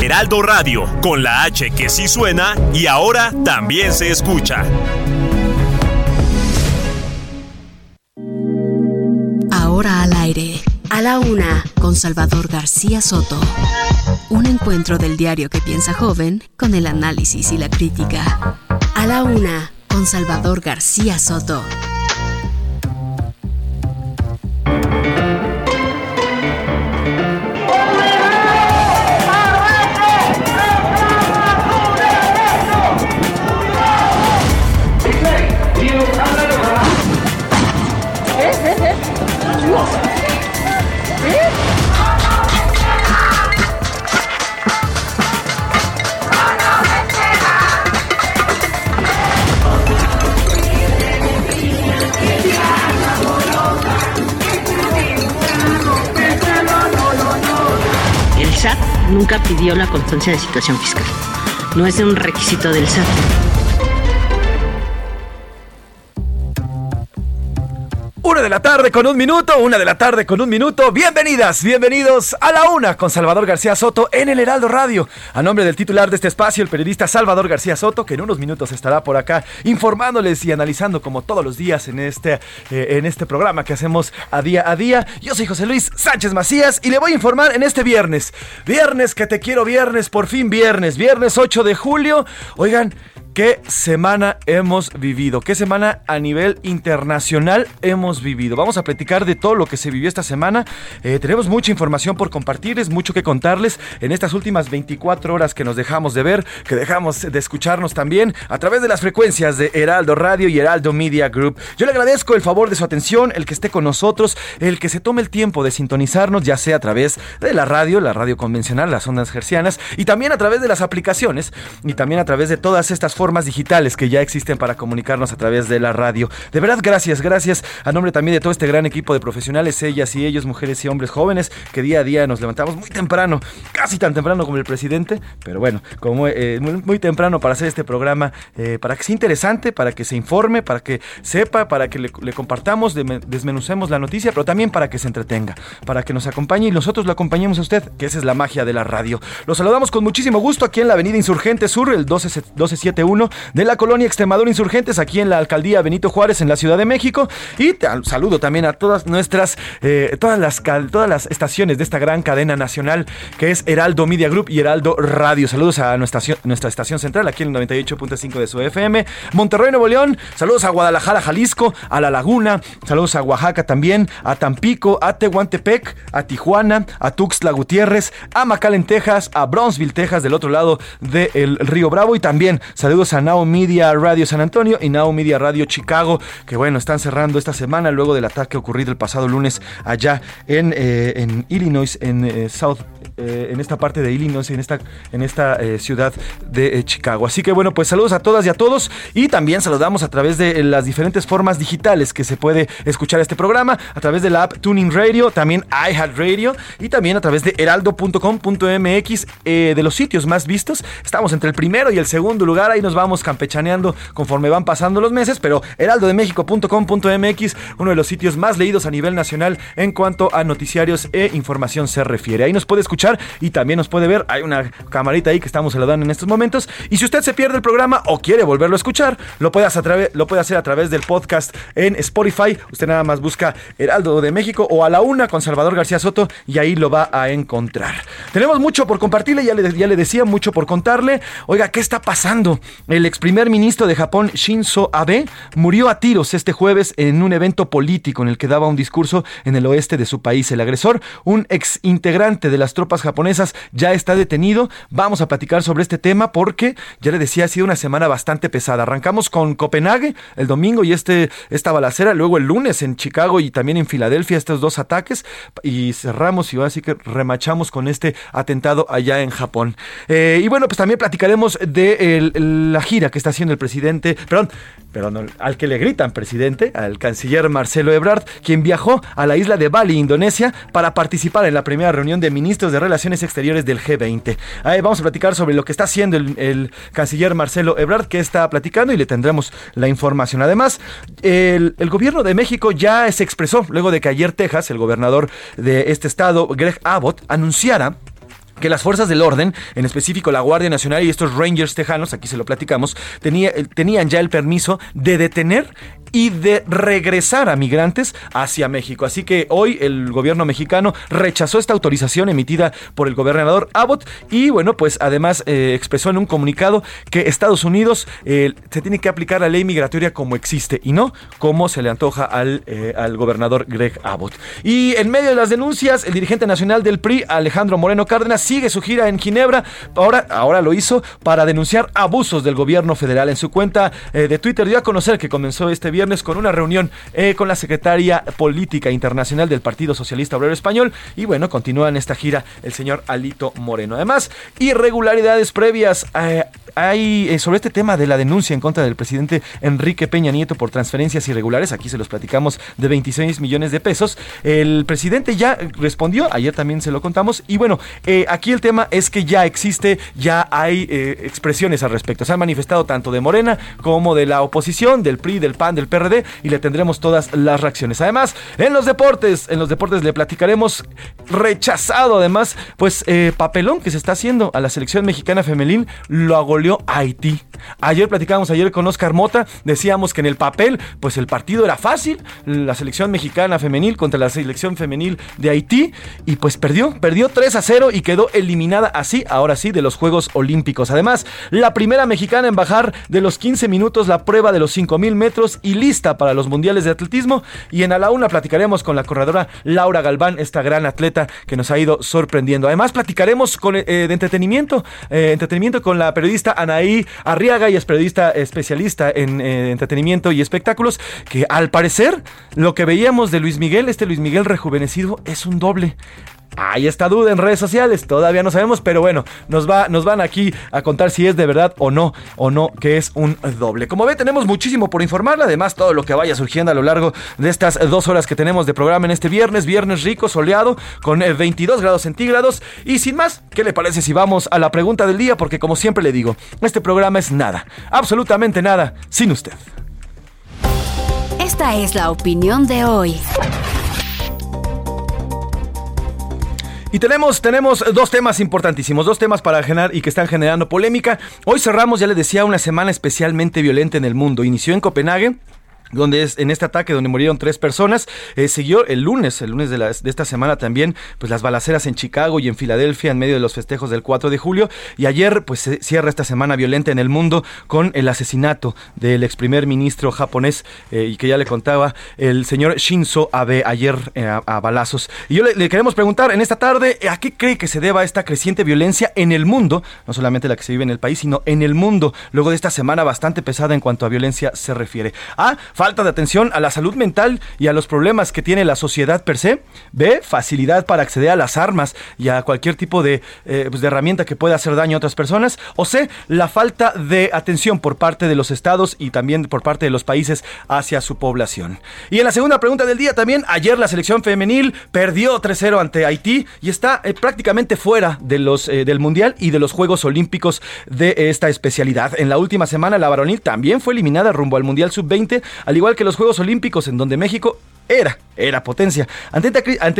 Heraldo Radio, con la H que sí suena y ahora también se escucha. Ahora al aire, a la una, con Salvador García Soto. Un encuentro del diario que piensa joven con el análisis y la crítica. A la una, con Salvador García Soto. Nunca pidió la constancia de situación fiscal. No es un requisito del SAT. De la tarde con un minuto, una de la tarde con un minuto. Bienvenidas, bienvenidos a la una con Salvador García Soto en el Heraldo Radio. A nombre del titular de este espacio, el periodista Salvador García Soto, que en unos minutos estará por acá informándoles y analizando como todos los días en este, eh, en este programa que hacemos a día a día. Yo soy José Luis Sánchez Macías y le voy a informar en este viernes. Viernes que te quiero viernes, por fin viernes, viernes 8 de julio. Oigan, ¿Qué semana hemos vivido? ¿Qué semana a nivel internacional hemos vivido? Vamos a platicar de todo lo que se vivió esta semana. Eh, tenemos mucha información por compartirles, mucho que contarles en estas últimas 24 horas que nos dejamos de ver, que dejamos de escucharnos también a través de las frecuencias de Heraldo Radio y Heraldo Media Group. Yo le agradezco el favor de su atención, el que esté con nosotros, el que se tome el tiempo de sintonizarnos, ya sea a través de la radio, la radio convencional, las ondas gercianas, y también a través de las aplicaciones, y también a través de todas estas formas digitales que ya existen para comunicarnos a través de la radio. De verdad, gracias, gracias a nombre también de todo este gran equipo de profesionales, ellas y ellos, mujeres y hombres jóvenes, que día a día nos levantamos muy temprano, casi tan temprano como el presidente, pero bueno, como eh, muy, temprano para hacer este programa, eh, para que sea interesante, para que se informe, para que sepa, para que le, compartamos, de, desmenucemos la noticia, pero también para que se entretenga, para que nos acompañe y nosotros lo acompañemos a usted, que esa es la magia de la radio. Los saludamos con muchísimo gusto aquí en la Avenida Insurgente Sur, el 12, 1271 de la colonia Extremadura Insurgentes, aquí en la alcaldía Benito Juárez, en la Ciudad de México. Y saludo también a todas nuestras, eh, todas, las, todas las estaciones de esta gran cadena nacional que es Heraldo Media Group y Heraldo Radio. Saludos a nuestra, nuestra estación central, aquí en el 98.5 de su FM. Monterrey, Nuevo León. Saludos a Guadalajara, Jalisco, a La Laguna. Saludos a Oaxaca también, a Tampico, a Tehuantepec, a Tijuana, a Tuxtla Gutiérrez, a McAllen, Texas, a Brownsville, Texas, del otro lado del Río Bravo. Y también saludos a Now Media Radio San Antonio y Now Media Radio Chicago, que bueno, están cerrando esta semana luego del ataque ocurrido el pasado lunes allá en, eh, en Illinois, en eh, South, eh, en esta parte de Illinois, en esta, en esta eh, ciudad de eh, Chicago. Así que bueno, pues saludos a todas y a todos y también saludamos a través de las diferentes formas digitales que se puede escuchar este programa, a través de la app Tuning Radio, también iHeartRadio y también a través de heraldo.com.mx, de los sitios más vistos. Estamos entre el primero y el segundo lugar, ahí nos vamos campechaneando conforme van pasando los meses, pero heraldodemexico.com.mx, uno de los sitios más leídos a nivel nacional en cuanto a noticiarios e información se refiere. Ahí nos puede escuchar y también nos puede ver. Hay una camarita ahí que estamos saludando en estos momentos. Y si usted se pierde el programa o quiere volverlo a escuchar, lo puede hacer, lo puede hacer a través del podcast en Spotify. Usted nada más busca Heraldo de México o a la una con Salvador García Soto y ahí lo va a encontrar. Tenemos mucho por compartirle, ya le, ya le decía, mucho por contarle. Oiga, ¿qué está pasando? El ex primer ministro de Japón, Shinzo Abe, murió a tiros este jueves en un evento político en el que daba un discurso en el oeste de su país. El agresor, un ex integrante de las tropas japonesas ya está detenido. Vamos a platicar sobre este tema porque, ya le decía, ha sido una semana bastante pesada. Arrancamos con Copenhague el domingo y este, esta balacera, luego el lunes en Chicago y también en Filadelfia estos dos ataques y cerramos y así que remachamos con este atentado allá en Japón. Eh, y bueno, pues también platicaremos de la gira que está haciendo el presidente, perdón, perdón, al que le gritan presidente, al canciller Marcelo Ebrard, quien viajó a la isla de Bali, Indonesia, para participar en la primera reunión de ministros de Relaciones Exteriores del G20. Ahí vamos a platicar sobre lo que está haciendo el, canciller Marcelo Ebrard, que está platicando y le tendremos la información. Además, el, el gobierno de México ya se expresó luego de que ayer Texas, el gobernador de este estado, Greg Abbott, anunciara que las fuerzas del orden, en específico la Guardia Nacional y estos Rangers tejanos, aquí se lo platicamos, tenía, tenían ya el permiso de detener y de regresar a migrantes hacia México. Así que hoy el gobierno mexicano rechazó esta autorización emitida por el gobernador Abbott y bueno, pues además eh, expresó en un comunicado que Estados Unidos eh, se tiene que aplicar la ley migratoria como existe y no como se le antoja al, eh, al gobernador Greg Abbott. Y en medio de las denuncias, el dirigente nacional del PRI, Alejandro Moreno Cárdenas, sigue su gira en Ginebra. Ahora, ahora lo hizo para denunciar abusos del gobierno federal. En su cuenta de Twitter dio a conocer que comenzó este viernes con una reunión eh, con la secretaria política internacional del Partido Socialista Obrero Español y bueno, continúa en esta gira el señor Alito Moreno. Además, irregularidades previas eh, hay eh, sobre este tema de la denuncia en contra del presidente Enrique Peña Nieto por transferencias irregulares, aquí se los platicamos de 26 millones de pesos. El presidente ya respondió, ayer también se lo contamos y bueno, aquí el tema es que ya existe, ya hay expresiones al respecto. Se han manifestado tanto de Morena como de la oposición, del PRI, del PAN, del PRD y le tendremos todas las reacciones. Además, en los deportes, en los deportes le platicaremos rechazado además, pues eh, papelón que se está haciendo a la selección mexicana femenil lo agoleó Haití. Ayer platicábamos ayer con Oscar Mota, decíamos que en el papel, pues el partido era fácil, la selección mexicana femenil contra la selección femenil de Haití y pues perdió, perdió 3 a 0 y quedó eliminada así, ahora sí, de los Juegos Olímpicos. Además, la primera mexicana en bajar de los 15 minutos la prueba de los 5000 metros y lista para los mundiales de atletismo. Y en A la Una platicaremos con la corredora Laura Galván, esta gran atleta que nos ha ido sorprendiendo. Además, platicaremos con, eh, de entretenimiento, eh, entretenimiento con la periodista Anaí Arriaga y es periodista especialista en eh, entretenimiento y espectáculos, que al parecer lo que veíamos de Luis Miguel, este Luis Miguel rejuvenecido, es un doble. Hay esta duda en redes sociales, todavía no sabemos, pero bueno, nos, va, nos van aquí a contar si es de verdad o no, o no, que es un doble. Como ve, tenemos muchísimo por informarle, además todo lo que vaya surgiendo a lo largo de estas dos horas que tenemos de programa en este viernes, viernes rico, soleado, con 22 eh, grados centígrados. Y sin más, ¿qué le parece si vamos a la pregunta del día? Porque como siempre le digo, este programa es nada, absolutamente nada, sin usted. Esta es la opinión de hoy. Y tenemos, tenemos dos temas importantísimos, dos temas para generar y que están generando polémica. Hoy cerramos, ya les decía, una semana especialmente violenta en el mundo. Inició en Copenhague, donde es en este ataque donde murieron tres personas. Eh, siguió el lunes, el lunes de, de, esta semana también, pues las balaceras en Chicago y en Filadelfia en medio de los festejos del 4 de julio. Y ayer, pues se cierra esta semana violenta en el mundo con el asesinato del ex primer ministro japonés eh, y que ya le contaba el señor Shinzo Abe ayer eh, a, balazos. Y yo le, queremos preguntar en esta tarde, ¿a qué cree que se deba esta creciente violencia en el mundo? No solamente la que se vive en el país, sino en el mundo, luego de esta semana bastante pesada en cuanto a violencia se refiere. A falta de atención a la salud mental y a los problemas que tiene la sociedad per se. B, facilidad para acceder a las armas y a cualquier tipo de, eh, pues, de herramienta que pueda hacer daño a otras personas. O C, la falta de atención por parte de los estados y también por parte de los países hacia su población. Y en la segunda pregunta del día también, ayer la selección femenil perdió 3-0 ante Haití y está eh, prácticamente fuera de los, eh, del Mundial y de los Juegos Olímpicos de esta especialidad. En la última semana la varonil también fue eliminada rumbo al Mundial Sub-20, al igual que los Juegos Olímpicos en donde México era, era potencia. Ante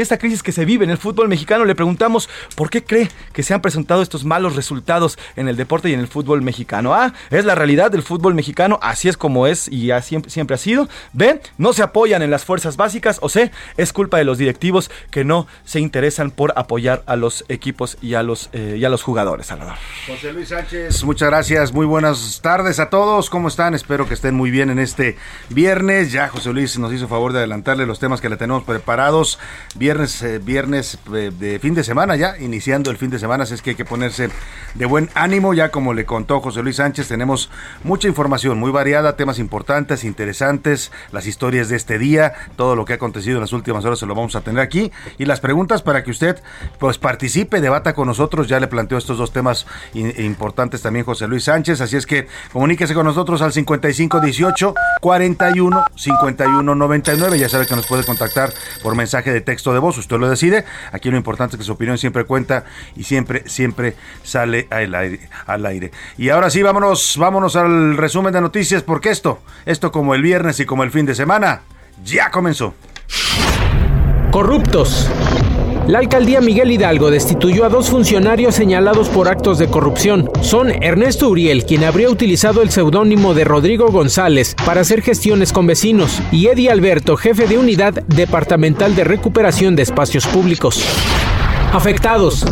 esta, crisis que se vive en el fútbol mexicano, le preguntamos por qué cree que se han presentado estos malos resultados en el deporte y en el fútbol mexicano. A, es la realidad del fútbol mexicano, así es como es y así siempre, ha sido. B, no se apoyan en las fuerzas básicas. O C, es culpa de los directivos que no se interesan por apoyar a los equipos y a los, eh, y a los jugadores, Salvador. José Luis Sánchez, muchas gracias, muy buenas tardes a todos. ¿Cómo están? Espero que estén muy bien en este viernes. Ya José Luis nos hizo favor de adelantar los temas que le tenemos preparados. Viernes, eh, viernes eh, de fin de semana ya, iniciando el fin de semana, así es que hay que ponerse de buen ánimo. Ya como le contó José Luis Sánchez, tenemos mucha información muy variada, temas importantes, interesantes, las historias de este día, todo lo que ha acontecido en las últimas horas se lo vamos a tener aquí. Y las preguntas para que usted pues participe, debata con nosotros. Ya le planteo estos dos temas importantes también José Luis Sánchez, así es que comuníquese con nosotros al 5518 41 51 99. Ya sabe que nos puede contactar por mensaje de texto de voz, usted lo decide. Aquí lo importante es que su opinión siempre cuenta y siempre, siempre sale al aire. Al aire. Y ahora sí, vámonos, vámonos al resumen de noticias, porque esto, esto como el viernes y como el fin de semana, ya comenzó. Corruptos. La alcaldía Miguel Hidalgo destituyó a dos funcionarios señalados por actos de corrupción. Son Ernesto Uriel, quien habría utilizado el seudónimo de Rodrigo González para hacer gestiones con vecinos, y Eddie Alberto, jefe de unidad departamental de recuperación de espacios públicos. Afectados.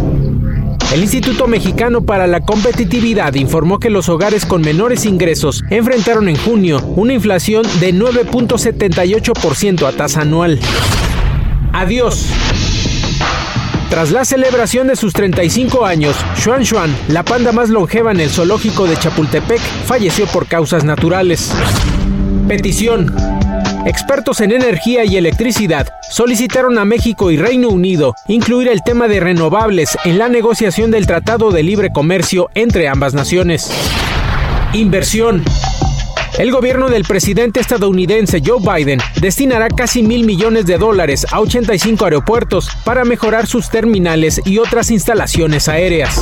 El Instituto Mexicano para la Competitividad informó que los hogares con menores ingresos enfrentaron en junio una inflación de 9.78% a tasa anual. Adiós. Tras la celebración de sus 35 años, Xuan Xuan, la panda más longeva en el zoológico de Chapultepec, falleció por causas naturales. Petición. Expertos en energía y electricidad solicitaron a México y Reino Unido incluir el tema de renovables en la negociación del Tratado de Libre Comercio entre ambas naciones. Inversión. El gobierno del presidente estadounidense Joe Biden destinará casi mil millones de dólares a 85 aeropuertos para mejorar sus terminales y otras instalaciones aéreas.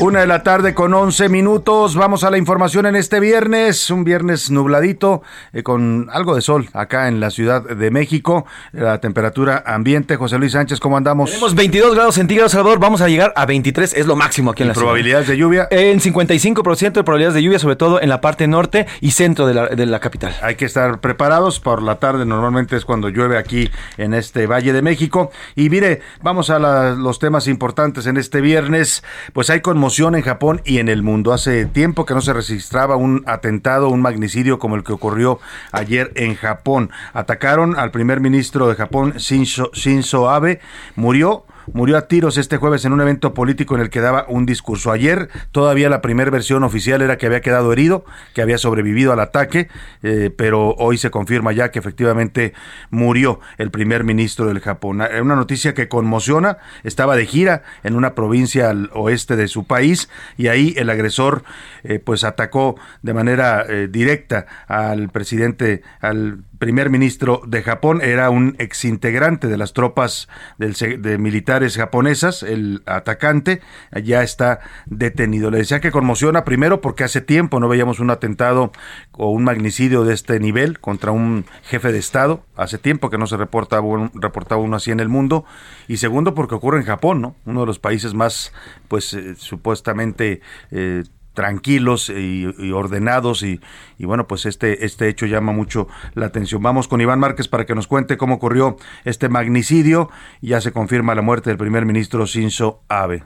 Una de la tarde con 11 minutos. Vamos a la información en este viernes. Un viernes nubladito eh, con algo de sol acá en la Ciudad de México. La temperatura ambiente. José Luis Sánchez, ¿cómo andamos? Tenemos 22 grados centígrados, Salvador. Vamos a llegar a 23. Es lo máximo aquí en la probabilidades de lluvia? En 55% de probabilidades de lluvia, sobre todo en la parte norte y centro de la, de la capital. Hay que estar preparados. Por la tarde normalmente es cuando llueve aquí en este Valle de México. Y mire, vamos a los temas importantes en este viernes. Pues hay conmoción en Japón y en el mundo. Hace tiempo que no se registraba un atentado, un magnicidio como el que ocurrió ayer en Japón. Atacaron al primer ministro de Japón, Shinzo, Abe, murió murió a tiros este jueves en un evento político en el que daba un discurso. Ayer todavía la primera versión oficial era que había quedado herido, que había sobrevivido al ataque, eh, pero hoy se confirma ya que efectivamente murió el primer ministro del Japón. Eh, una noticia que conmociona, estaba de gira en una provincia al oeste de su país y ahí el agresor eh, pues atacó de manera directa al presidente, al primer ministro de Japón, era un exintegrante de las tropas del, de militares japonesas, el atacante, ya está detenido. Le decía que conmociona primero porque hace tiempo no veíamos un atentado o un magnicidio de este nivel contra un jefe de Estado, hace tiempo que no se reportaba, reportaba uno así en el mundo, y segundo porque ocurre en Japón, ¿no? Uno de los países más, pues, eh, supuestamente... Eh, tranquilos y, ordenados y, bueno pues este este hecho llama mucho la atención vamos con Iván Márquez para que nos cuente cómo ocurrió este magnicidio ya se confirma la muerte del primer ministro Shinzo Abe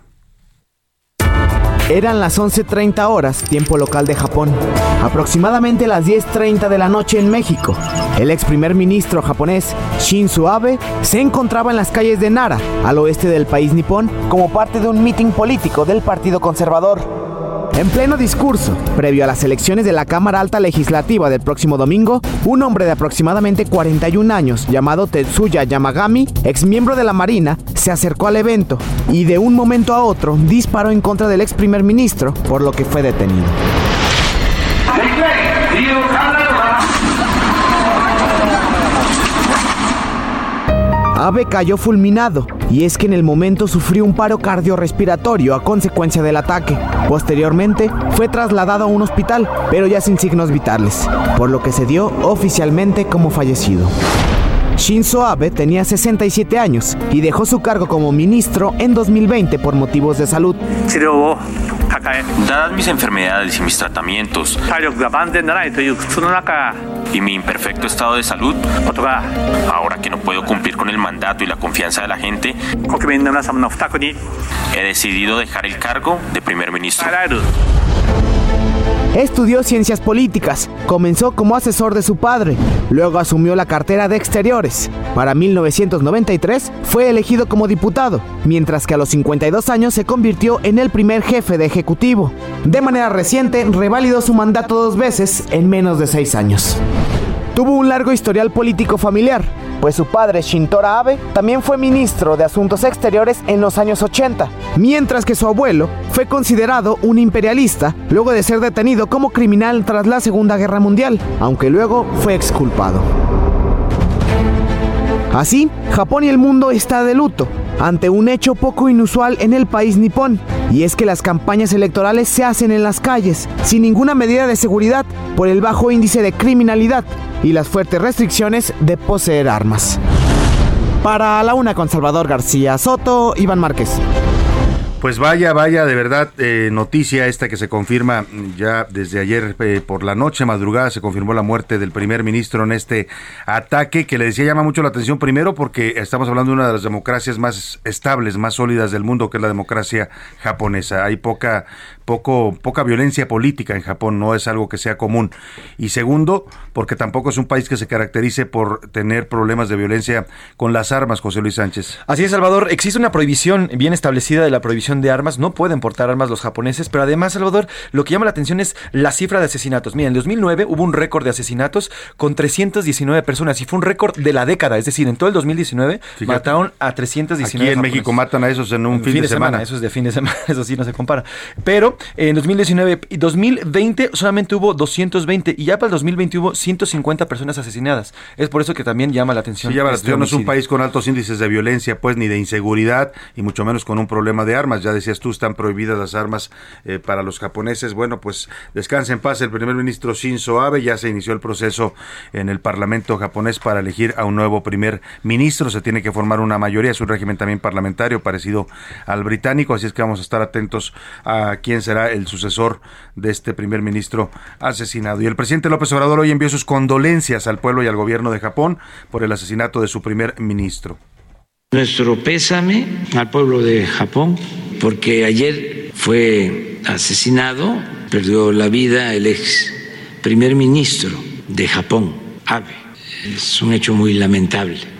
eran las 11.30 horas, tiempo local de Japón, aproximadamente las 10.30 de la noche en México. El ex primer ministro japonés Shinzo Abe se encontraba en las calles de Nara, al oeste del país nipón, como parte de un mitin político del Partido Conservador. En pleno discurso, previo a las elecciones de la Cámara Alta Legislativa del próximo domingo, un hombre de aproximadamente 41 años, llamado Tetsuya Yamagami, ex miembro de la Marina, se acercó al evento y de un momento a otro disparó en contra del ex primer ministro, por lo que fue detenido. Abe cayó fulminado y es que en el momento sufrió un paro cardiorrespiratorio a consecuencia del ataque. Posteriormente fue trasladado a un hospital, pero ya sin signos vitales, por lo que se dio oficialmente como fallecido. Shinzo Abe tenía 67 años y dejó su cargo como ministro en 2020 por motivos de salud. Dadas mis enfermedades y mis tratamientos y mi imperfecto estado de salud, ahora que no puedo cumplir con el mandato y la confianza de la gente, he decidido dejar el cargo de primer ministro. Estudió ciencias políticas, comenzó como asesor de su padre, luego asumió la cartera de Exteriores. Para 1993 fue elegido como diputado, mientras que a los 52 años se convirtió en el primer jefe de Ejecutivo. De manera reciente, revalidó su mandato dos veces en menos de seis años. Tuvo un largo historial político familiar, pues su padre Shintora Abe también fue ministro de Asuntos Exteriores en los años 80, mientras que su abuelo fue considerado un imperialista luego de ser detenido como criminal tras la Segunda Guerra Mundial, aunque luego fue exculpado. Así, Japón y el mundo está de luto ante un hecho poco inusual en el país nipón, y es que las campañas electorales se hacen en las calles, sin ninguna medida de seguridad por el bajo índice de criminalidad y las fuertes restricciones de poseer armas. Para la una con Salvador García Soto, Iván Márquez. Pues vaya, vaya, de verdad, eh, noticia esta que se confirma ya desde ayer eh, por la noche, madrugada, se confirmó la muerte del primer ministro en este ataque que le decía llama mucho la atención primero porque estamos hablando de una de las democracias más estables, más sólidas del mundo, que es la democracia japonesa. Hay poca poco, poca violencia política en Japón, no es algo que sea común. Y segundo, porque tampoco es un país que se caracterice por tener problemas de violencia con las armas, José Luis Sánchez. Así es, Salvador, existe una prohibición bien establecida de la prohibición de armas, no pueden portar armas los japoneses, pero además, Salvador, lo que llama la atención es la cifra de asesinatos. Mira, en 2009 hubo un récord de asesinatos con 319 personas y fue un récord de la década, es decir, en todo el 2019 mataron a 319 Aquí en México matan a esos en un fin, de, semana. Eso es de fin de semana, eso sí no se compara. Pero en 2019 y 2020 solamente hubo 220 y ya para el 2020 hubo 150 personas asesinadas. Es por eso que también llama la atención. Sí, llama la este atención. No es un país con altos índices de violencia, pues, ni de inseguridad y mucho menos con un problema de armas. Ya decías tú, están prohibidas las armas eh, para los japoneses. Bueno, pues descanse en paz el primer ministro Shinzo Abe. Ya se inició el proceso en el Parlamento japonés para elegir a un nuevo primer ministro. Se tiene que formar una mayoría. Es un régimen también parlamentario parecido al británico. Así es que vamos a estar atentos a quién será el sucesor de este primer ministro asesinado. Y el presidente López Obrador hoy envió sus condolencias al pueblo y al gobierno de Japón por el asesinato de su primer ministro. Nuestro pésame al pueblo de Japón porque ayer fue asesinado, perdió la vida el ex primer ministro de Japón, Abe. Es un hecho muy lamentable.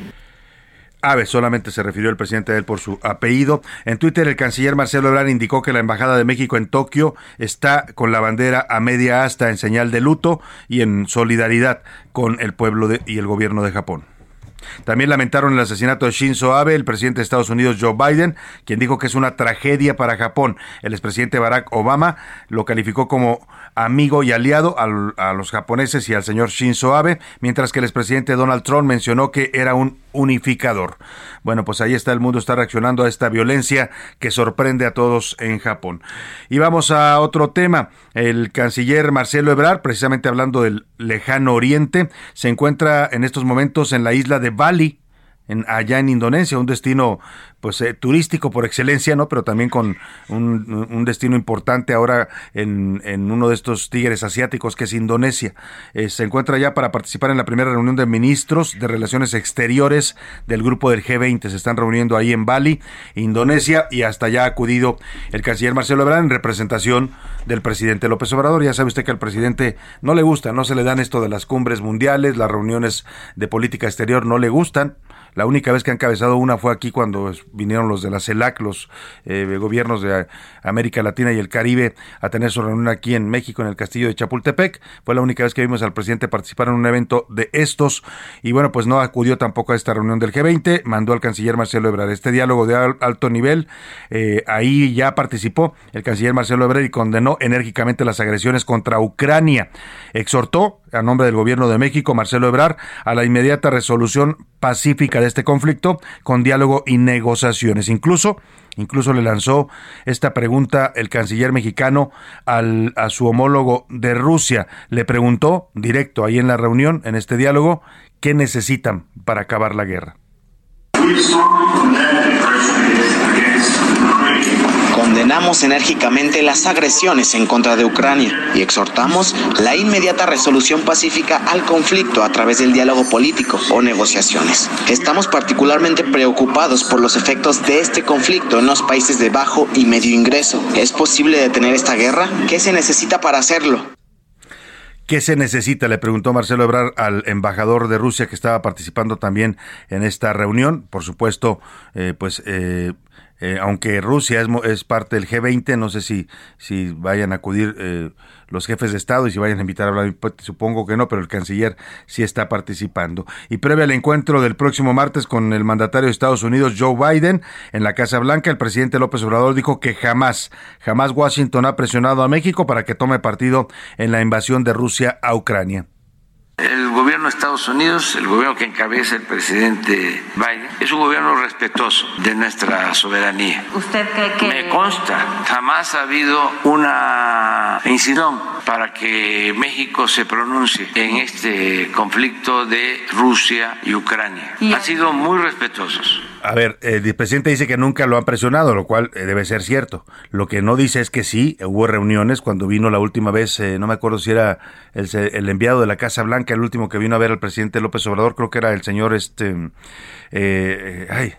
Abe, solamente se refirió el presidente a él por su apellido. En Twitter, el canciller Marcelo Ebrard indicó que la Embajada de México en Tokio está con la bandera a media asta en señal de luto y en solidaridad con el pueblo y el gobierno de Japón. También lamentaron el asesinato de Shinzo Abe, el presidente de Estados Unidos Joe Biden, quien dijo que es una tragedia para Japón. El expresidente Barack Obama lo calificó como amigo y aliado a los japoneses y al señor Shinzo Abe, mientras que el expresidente Donald Trump mencionó que era un unificador. Bueno, pues ahí está el mundo, está reaccionando a esta violencia que sorprende a todos en Japón. Y vamos a otro tema. El canciller Marcelo Ebrard, precisamente hablando del lejano oriente, se encuentra en estos momentos en la isla de Bali, en, allá en Indonesia, un destino pues eh, turístico por excelencia, ¿no? Pero también con un, destino importante ahora en, en, uno de estos tigres asiáticos que es Indonesia. Eh, se encuentra ya para participar en la primera reunión de ministros de Relaciones Exteriores del grupo del G20. Se están reuniendo ahí en Bali, Indonesia, y hasta allá ha acudido el canciller Marcelo Ebrard en representación del presidente López Obrador. Ya sabe usted que al presidente no le gusta, no se le dan esto de las cumbres mundiales, las reuniones de política exterior no le gustan. La única vez que han encabezado una fue aquí cuando vinieron los de la CELAC, los eh, gobiernos de América Latina y el Caribe, a tener su reunión aquí en México, en el castillo de Chapultepec. Fue la única vez que vimos al presidente participar en un evento de estos. Y bueno, pues no acudió tampoco a esta reunión del G20, mandó al canciller Marcelo Ebrard. Este diálogo de alto nivel, eh, ahí ya participó el canciller Marcelo Ebrard y condenó enérgicamente las agresiones contra Ucrania. Exhortó a nombre del gobierno de México, Marcelo Ebrard, a la inmediata resolución pacífica de este conflicto con diálogo y negociaciones. Incluso, incluso le lanzó esta pregunta el canciller mexicano al, a su homólogo de Rusia. Le preguntó directo ahí en la reunión, en este diálogo, qué necesitan para acabar la guerra. Condenamos enérgicamente las agresiones en contra de Ucrania y exhortamos la inmediata resolución pacífica al conflicto a través del diálogo político o negociaciones. Estamos particularmente preocupados por los efectos de este conflicto en los países de bajo y medio ingreso. ¿Es posible detener esta guerra? ¿Qué se necesita para hacerlo? ¿Qué se necesita? Le preguntó Marcelo Ebrard al embajador de Rusia que estaba participando también en esta reunión. Por supuesto, eh, pues eh, eh, aunque Rusia es, es, parte del G20, no sé si, si vayan a acudir eh, los jefes de Estado y si vayan a invitar a Vladimir supongo que no, pero el canciller sí está participando. Y previo al encuentro del próximo martes con el mandatario de Estados Unidos, Joe Biden, en la Casa Blanca, el presidente López Obrador dijo que jamás, jamás Washington ha presionado a México para que tome partido en la invasión de Rusia a Ucrania. El gobierno de Estados Unidos, el gobierno que encabeza el presidente Biden, es un gobierno respetuoso de nuestra soberanía. ¿Usted cree que.? Me consta, jamás ha habido una incisión para que México se pronuncie en este conflicto de Rusia y Ucrania. Han sido muy respetuosos. A ver, el presidente dice que nunca lo han presionado, lo cual eh, debe ser cierto. Lo que no dice es que sí, hubo reuniones cuando vino la última vez, eh, no me acuerdo si era el, el, enviado de la Casa Blanca, el último que vino a ver al presidente López Obrador, creo que era el señor este, eh,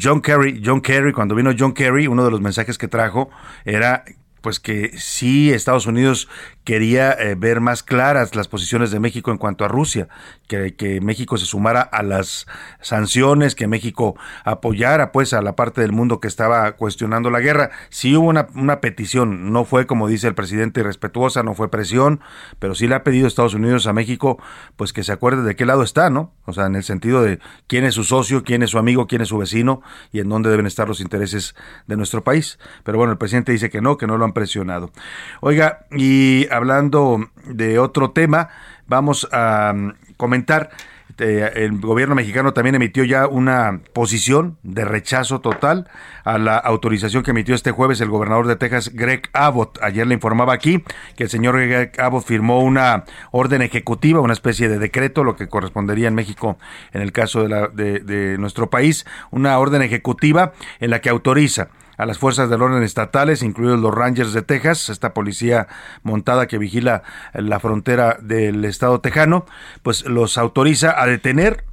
John Kerry. John Kerry, cuando vino John Kerry, uno de los mensajes que trajo era pues que sí Estados Unidos quería eh, ver más claras las posiciones de México en cuanto a Rusia, que, México se sumara a las sanciones, que México apoyara pues a la parte del mundo que estaba cuestionando la guerra. Sí hubo una, una petición, no fue como dice el presidente respetuosa, no fue presión, pero sí le ha pedido Estados Unidos a México pues que se acuerde de qué lado está, ¿no? O sea, en el sentido de quién es su socio, quién es su amigo, quién es su vecino y en dónde deben estar los intereses de nuestro país. Pero bueno, el presidente dice que no, que no lo han presionado. Oiga, y hablando de otro tema, vamos a um, comentar eh, el gobierno mexicano también emitió ya una posición de rechazo total a la autorización que emitió este jueves el gobernador de Texas, Greg Abbott. Ayer le informaba aquí que el señor Abbott firmó una orden ejecutiva, una especie de decreto, lo que correspondería en México en el caso de, la, de, de nuestro país, una orden ejecutiva en la que autoriza a las fuerzas del orden estatales, incluidos los Rangers de Texas, esta policía montada que vigila la frontera del estado tejano, pues los autoriza a detener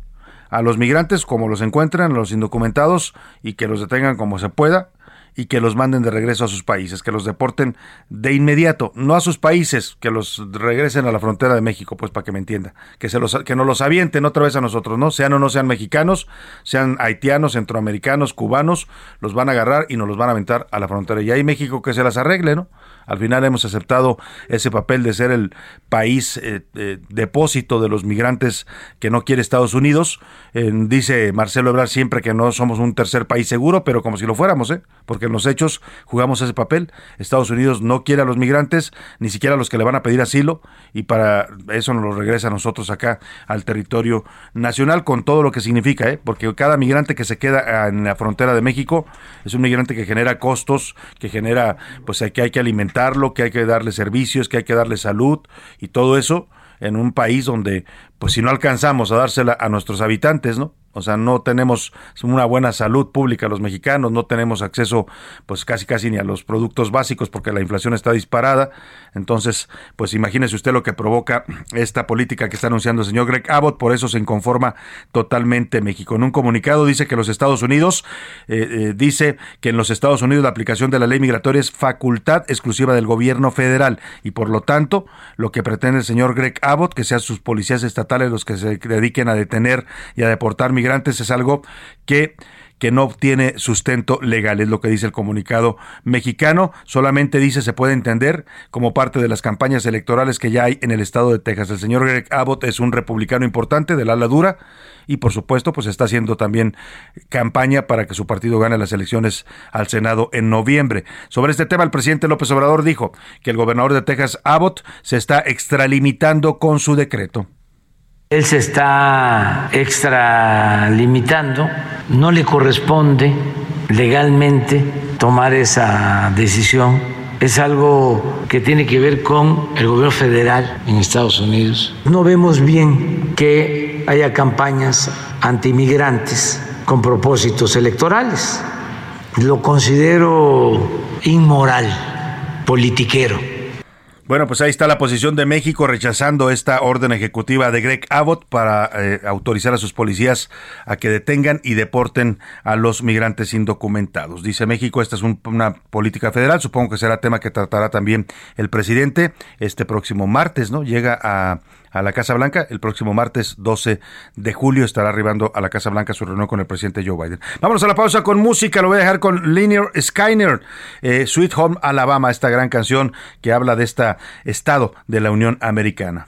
a los migrantes como los encuentran, los indocumentados, y que los detengan como se pueda, y que los manden de regreso a sus países, que los deporten de inmediato, no a sus países, que los regresen a la frontera de México, pues para que me entienda, que se los que nos los avienten otra vez a nosotros, ¿no? Sean o no sean mexicanos, sean haitianos, centroamericanos, cubanos, los van a agarrar y nos los van a aventar a la frontera. Y ahí México que se las arregle, ¿no? Al final hemos aceptado ese papel de ser el país eh, eh, depósito de los migrantes que no quiere Estados Unidos. Eh, dice Marcelo Ebrard siempre que no somos un tercer país seguro, pero como si lo fuéramos, ¿eh? porque en los hechos jugamos ese papel. Estados Unidos no quiere a los migrantes, ni siquiera a los que le van a pedir asilo, y para eso nos lo regresa a nosotros acá al territorio nacional con todo lo que significa, ¿eh? porque cada migrante que se queda en la frontera de México es un migrante que genera costos, que genera, pues que hay que alimentar que hay que darle servicios, que hay que darle salud y todo eso en un país donde, pues si no alcanzamos a dársela a nuestros habitantes, ¿no? O sea, no tenemos una buena salud pública los mexicanos, no tenemos acceso pues casi casi ni a los productos básicos porque la inflación está disparada. Entonces, pues imagínese usted lo que provoca esta política que está anunciando el señor Greg Abbott, por eso se inconforma totalmente México. En un comunicado dice que los Estados Unidos, eh, eh, dice que en los Estados Unidos la aplicación de la ley migratoria es facultad exclusiva del gobierno federal y por lo tanto lo que pretende el señor Greg Abbott, que sean sus policías estatales los que se dediquen a detener y a deportar migrantes, migrantes es algo que que no tiene sustento legal, es lo que dice el comunicado mexicano, solamente dice se puede entender como parte de las campañas electorales que ya hay en el estado de Texas. El señor Greg Abbott es un republicano importante del ala dura y por supuesto pues está haciendo también campaña para que su partido gane las elecciones al Senado en noviembre. Sobre este tema el presidente López Obrador dijo que el gobernador de Texas Abbott se está extralimitando con su decreto. Él se está extralimitando, no le corresponde legalmente tomar esa decisión. Es algo que tiene que ver con el gobierno federal en Estados Unidos. No vemos bien que haya campañas antimigrantes con propósitos electorales. Lo considero inmoral, politiquero Bueno, pues ahí está la posición de México rechazando esta orden ejecutiva de Greg Abbott para eh, autorizar a sus policías a que detengan y deporten a los migrantes indocumentados. Dice México, esta es una política federal, supongo que será tema que tratará también el presidente este próximo martes, ¿no? Llega a a la Casa Blanca. El próximo martes 12 de julio estará arribando a la Casa Blanca su reunión con el presidente Joe Biden. Vámonos a la pausa con música. Lo voy a dejar con Linear Skyner, eh, Sweet Home Alabama, esta gran canción que habla de este estado de la Unión Americana.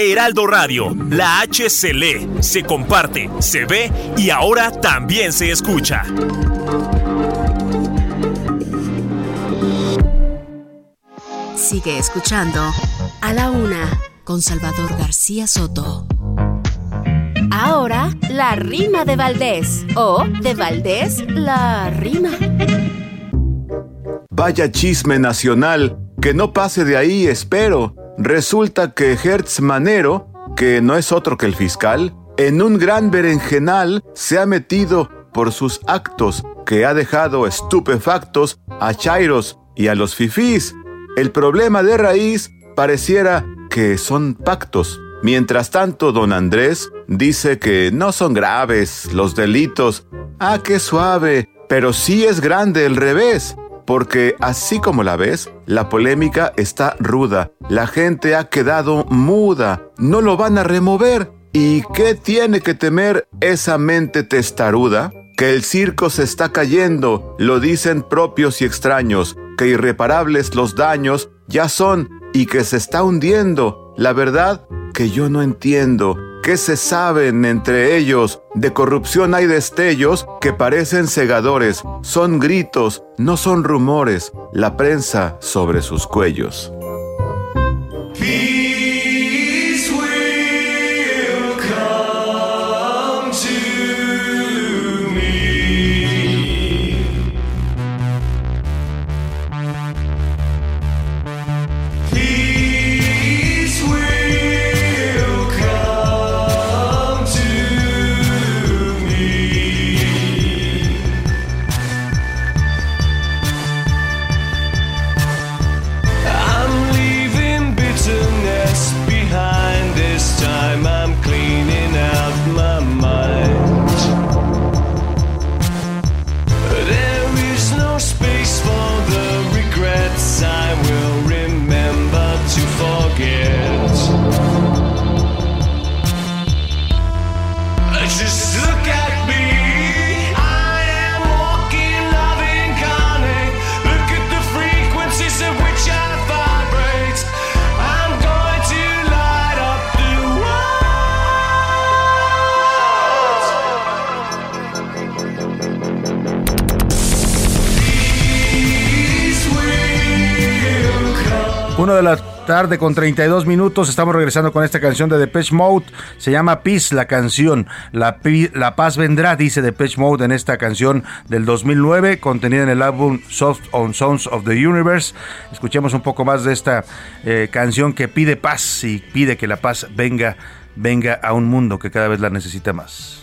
Heraldo Radio, la H se lee, se comparte, se ve y ahora también se escucha. Sigue escuchando a la una con Salvador García Soto. Ahora, la rima de Valdés o de Valdés, la rima. Vaya chisme nacional, que no pase de ahí, espero Resulta que Hertz Manero, que no es otro que el fiscal, en un gran berenjenal se ha metido por sus actos que ha dejado estupefactos a Chairos y a los fifís. El problema de raíz pareciera que son pactos. Mientras tanto, don Andrés dice que no son graves los delitos. Ah, qué suave, pero sí es grande el revés porque así como la ves, la polémica está ruda, la gente ha quedado muda, no lo van a remover. ¿Y qué tiene que temer esa mente testaruda? Que el circo se está cayendo, lo dicen propios y extraños, que irreparables los daños ya son y que se está hundiendo. La verdad que yo no entiendo. ¿Qué se saben entre ellos? De corrupción hay destellos que parecen cegadores, son gritos, no son rumores, la prensa sobre sus cuellos. De la tarde con 32 minutos. Estamos regresando con esta canción de Depeche Mode. Se llama Peace la canción. La, la paz vendrá, dice Depeche Mode en esta canción del 2009, contenida en el álbum Soft on Sounds of the Universe. Escuchemos un poco más de esta eh, canción que pide paz y pide que la paz venga, venga a un mundo que cada vez la necesita más.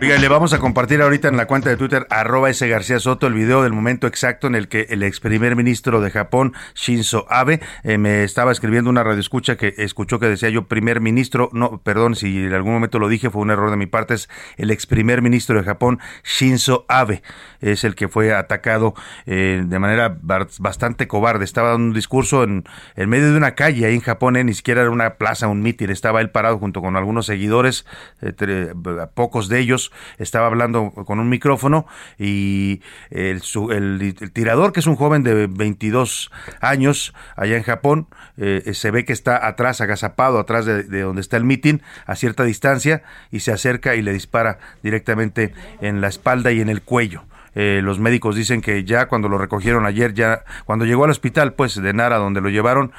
Oiga, le vamos a compartir ahorita en la cuenta de Twitter, arroba ese García Soto, el video del momento exacto en el que el ex primer ministro de Japón, Shinzo Abe, eh, me estaba escribiendo una radioescucha que escuchó que decía yo primer ministro, no, perdón, si en algún momento lo dije, fue un error de mi parte, es el ex primer ministro de Japón, Shinzo Abe, es el que fue atacado eh, de manera bastante cobarde, estaba dando un discurso en, en medio de una calle ahí en Japón, eh, ni siquiera era una plaza, un mitin, estaba él parado junto con algunos seguidores, pocos de ellos, estaba hablando con un micrófono y el, tirador, que es un joven de 22 años allá en Japón, eh, se ve que está atrás, agazapado, atrás de donde está el mitin, a cierta distancia, y se acerca y le dispara directamente en la espalda y en el cuello. Eh, los médicos dicen que ya cuando lo recogieron ayer, ya cuando llegó al hospital, pues de Nara, donde lo llevaron,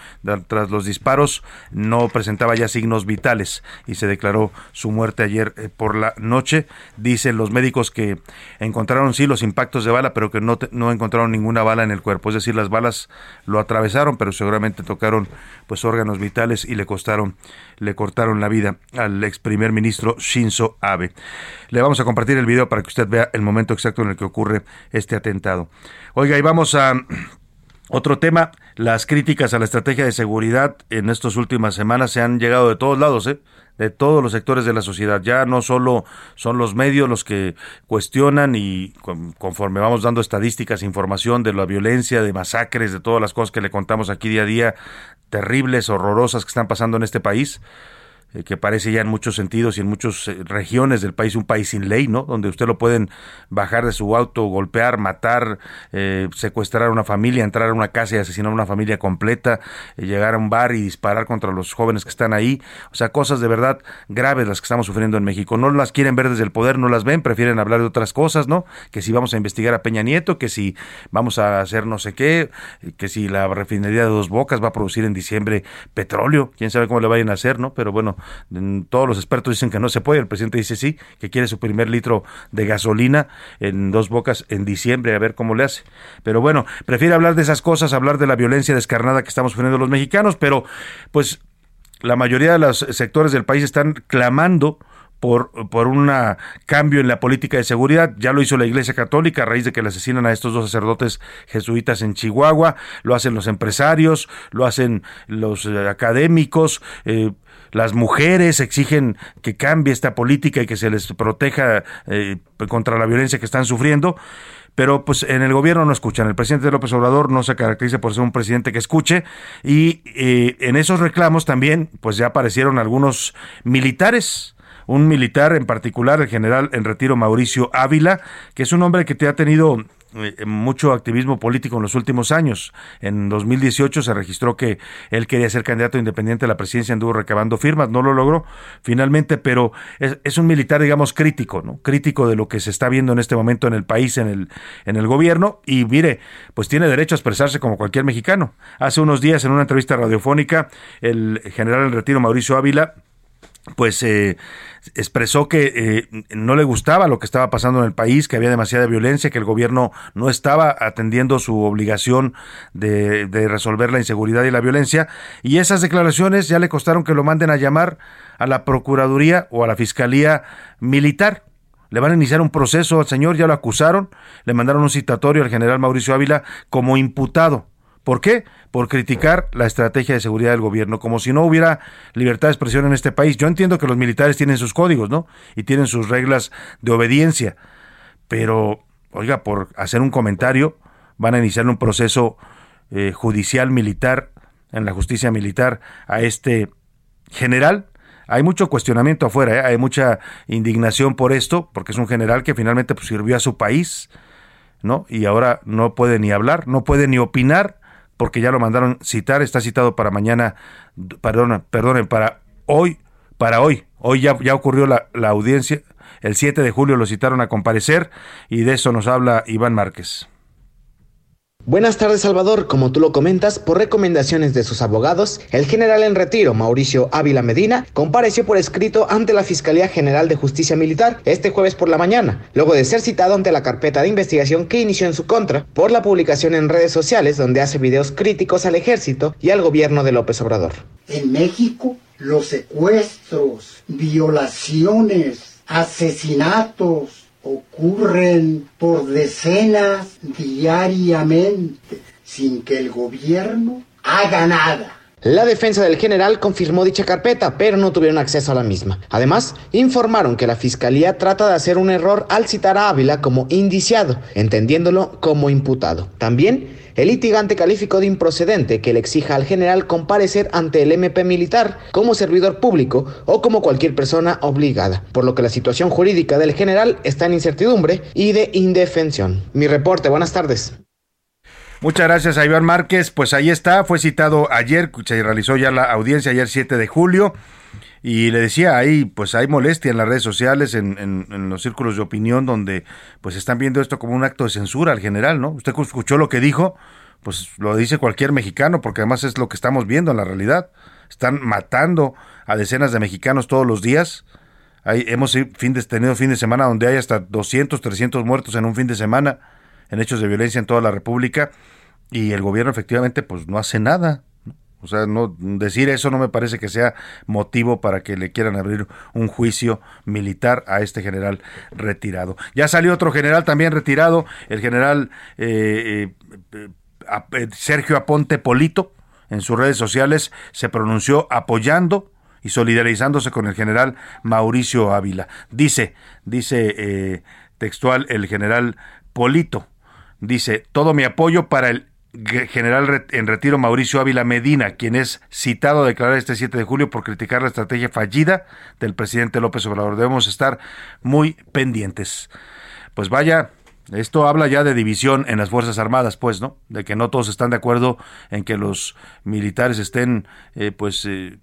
tras los disparos, no presentaba ya signos vitales y se declaró su muerte ayer eh, por la noche. Dicen los médicos que encontraron sí los impactos de bala, pero que no, no encontraron ninguna bala en el cuerpo. Es decir, las balas lo atravesaron, pero seguramente tocaron pues órganos vitales y le costaron, le cortaron la vida al ex primer ministro Shinzo Abe. Le vamos a compartir el video para que usted vea el momento exacto en el que ocurre este atentado. Oiga, y vamos a otro tema, las críticas a la estrategia de seguridad en estas últimas semanas se han llegado de todos lados, ¿eh? de todos los sectores de la sociedad. Ya no solo son los medios los que cuestionan y conforme vamos dando estadísticas, información de la violencia, de masacres, de todas las cosas que le contamos aquí día a día, terribles, horrorosas que están pasando en este país eh, que parece ya en muchos sentidos y en muchas eh, regiones del país un país sin ley, ¿no? Donde usted lo pueden bajar de su auto, golpear, matar, eh, secuestrar a una familia, entrar a una casa y asesinar a una familia completa, llegar a un bar y disparar contra los jóvenes que están ahí. O sea, cosas de verdad graves las que estamos sufriendo en México. No las quieren ver desde el poder, no las ven, prefieren hablar de otras cosas, ¿no? Que si vamos a investigar a Peña Nieto, que si vamos a hacer no sé qué, que si la refinería de Dos Bocas va a producir en diciembre petróleo, quién sabe cómo le vayan a hacer, ¿no? Pero bueno, todos los expertos dicen que no se puede, el presidente dice sí, que quiere su primer litro de gasolina en dos bocas en diciembre, a ver cómo le hace. Pero bueno, prefiere hablar de esas cosas, hablar de la violencia descarnada que estamos poniendo los mexicanos, pero pues la mayoría de los sectores del país están clamando por, por un cambio en la política de seguridad. Ya lo hizo la Iglesia Católica a raíz de que le asesinan a estos dos sacerdotes jesuitas en Chihuahua, lo hacen los empresarios, lo hacen los eh, académicos. Eh, las mujeres exigen que cambie esta política y que se les proteja eh, contra la violencia que están sufriendo pero pues en el gobierno no escuchan. El presidente López Obrador no se caracteriza por ser un presidente que escuche y en esos reclamos también pues ya aparecieron algunos militares un militar en particular, el general en retiro Mauricio Ávila, que es un hombre que te ha tenido eh, mucho activismo político en los últimos años. En 2018 se registró que él quería ser candidato independiente a la presidencia, anduvo recabando firmas, no lo logró finalmente, pero es, un militar, digamos, crítico, ¿no? Crítico de lo que se está viendo en este momento en el país, en el, en el gobierno, y mire, pues tiene derecho a expresarse como cualquier mexicano. Hace unos días, en una entrevista radiofónica, el general en retiro Mauricio Ávila pues eh, expresó que eh, no le gustaba lo que estaba pasando en el país, que había demasiada violencia, que el gobierno no estaba atendiendo su obligación de, de, resolver la inseguridad y la violencia. Y esas declaraciones ya le costaron que lo manden a llamar a la Procuraduría o a la Fiscalía Militar. Le van a iniciar un proceso al señor, ya lo acusaron, le mandaron un citatorio al general Mauricio Ávila como imputado ¿Por qué? Por criticar la estrategia de seguridad del gobierno, como si no hubiera libertad de expresión en este país. Yo entiendo que los militares tienen sus códigos, ¿no? Y tienen sus reglas de obediencia. Pero, oiga, por hacer un comentario, van a iniciar un proceso eh, judicial militar, en la justicia militar, a este general. Hay mucho cuestionamiento afuera, ¿eh? hay mucha indignación por esto, porque es un general que finalmente pues, sirvió a su país, ¿no? Y ahora no puede ni hablar, no puede ni opinar porque ya lo mandaron citar, está citado para mañana, perdón, perdonen, para hoy, para hoy, hoy ya, ya ocurrió la, la audiencia, el 7 de julio lo citaron a comparecer y de eso nos habla Iván Márquez. Buenas tardes Salvador, como tú lo comentas, por recomendaciones de sus abogados, el general en retiro Mauricio Ávila Medina compareció por escrito ante la Fiscalía General de Justicia Militar este jueves por la mañana, luego de ser citado ante la carpeta de investigación que inició en su contra por la publicación en redes sociales donde hace videos críticos al ejército y al gobierno de López Obrador. En México los secuestros, violaciones, asesinatos ocurren por decenas diariamente sin que el gobierno haga nada. La defensa del general confirmó dicha carpeta, pero no tuvieron acceso a la misma. Además, informaron que la fiscalía trata de hacer un error al citar a Ávila como indiciado, entendiéndolo como imputado. También, el litigante calificó de improcedente que le exija al general comparecer ante el MP militar como servidor público o como cualquier persona obligada, por lo que la situación jurídica del general está en incertidumbre y de indefensión. Mi reporte, buenas tardes. Muchas gracias a Iván Márquez. Pues ahí está, fue citado ayer, se realizó ya la audiencia ayer 7 de julio. Y le decía, ahí pues hay molestia en las redes sociales, en, en, los círculos de opinión, donde pues están viendo esto como un acto de censura al general, ¿no? Usted escuchó lo que dijo, pues lo dice cualquier mexicano, porque además es lo que estamos viendo en la realidad. Están matando a decenas de mexicanos todos los días. Hay, hemos fin de, tenido fin de semana donde hay hasta 200, 300 muertos en un fin de semana en hechos de violencia en toda la República y el gobierno efectivamente pues no hace nada. O sea, no decir eso no me parece que sea motivo para que le quieran abrir un juicio militar a este general retirado. Ya salió otro general también retirado, el general eh, eh, eh, Sergio Aponte Polito, en sus redes sociales se pronunció apoyando y solidarizándose con el general Mauricio Ávila. Dice, dice textual el general Polito, dice, todo mi apoyo para el general en retiro Mauricio Ávila Medina, quien es citado a declarar este 7 de julio por criticar la estrategia fallida del presidente López Obrador. Debemos estar muy pendientes. Pues vaya, esto habla ya de división en las Fuerzas Armadas, pues, ¿no? De que no todos están de acuerdo en que los militares estén, eh, pues, eh,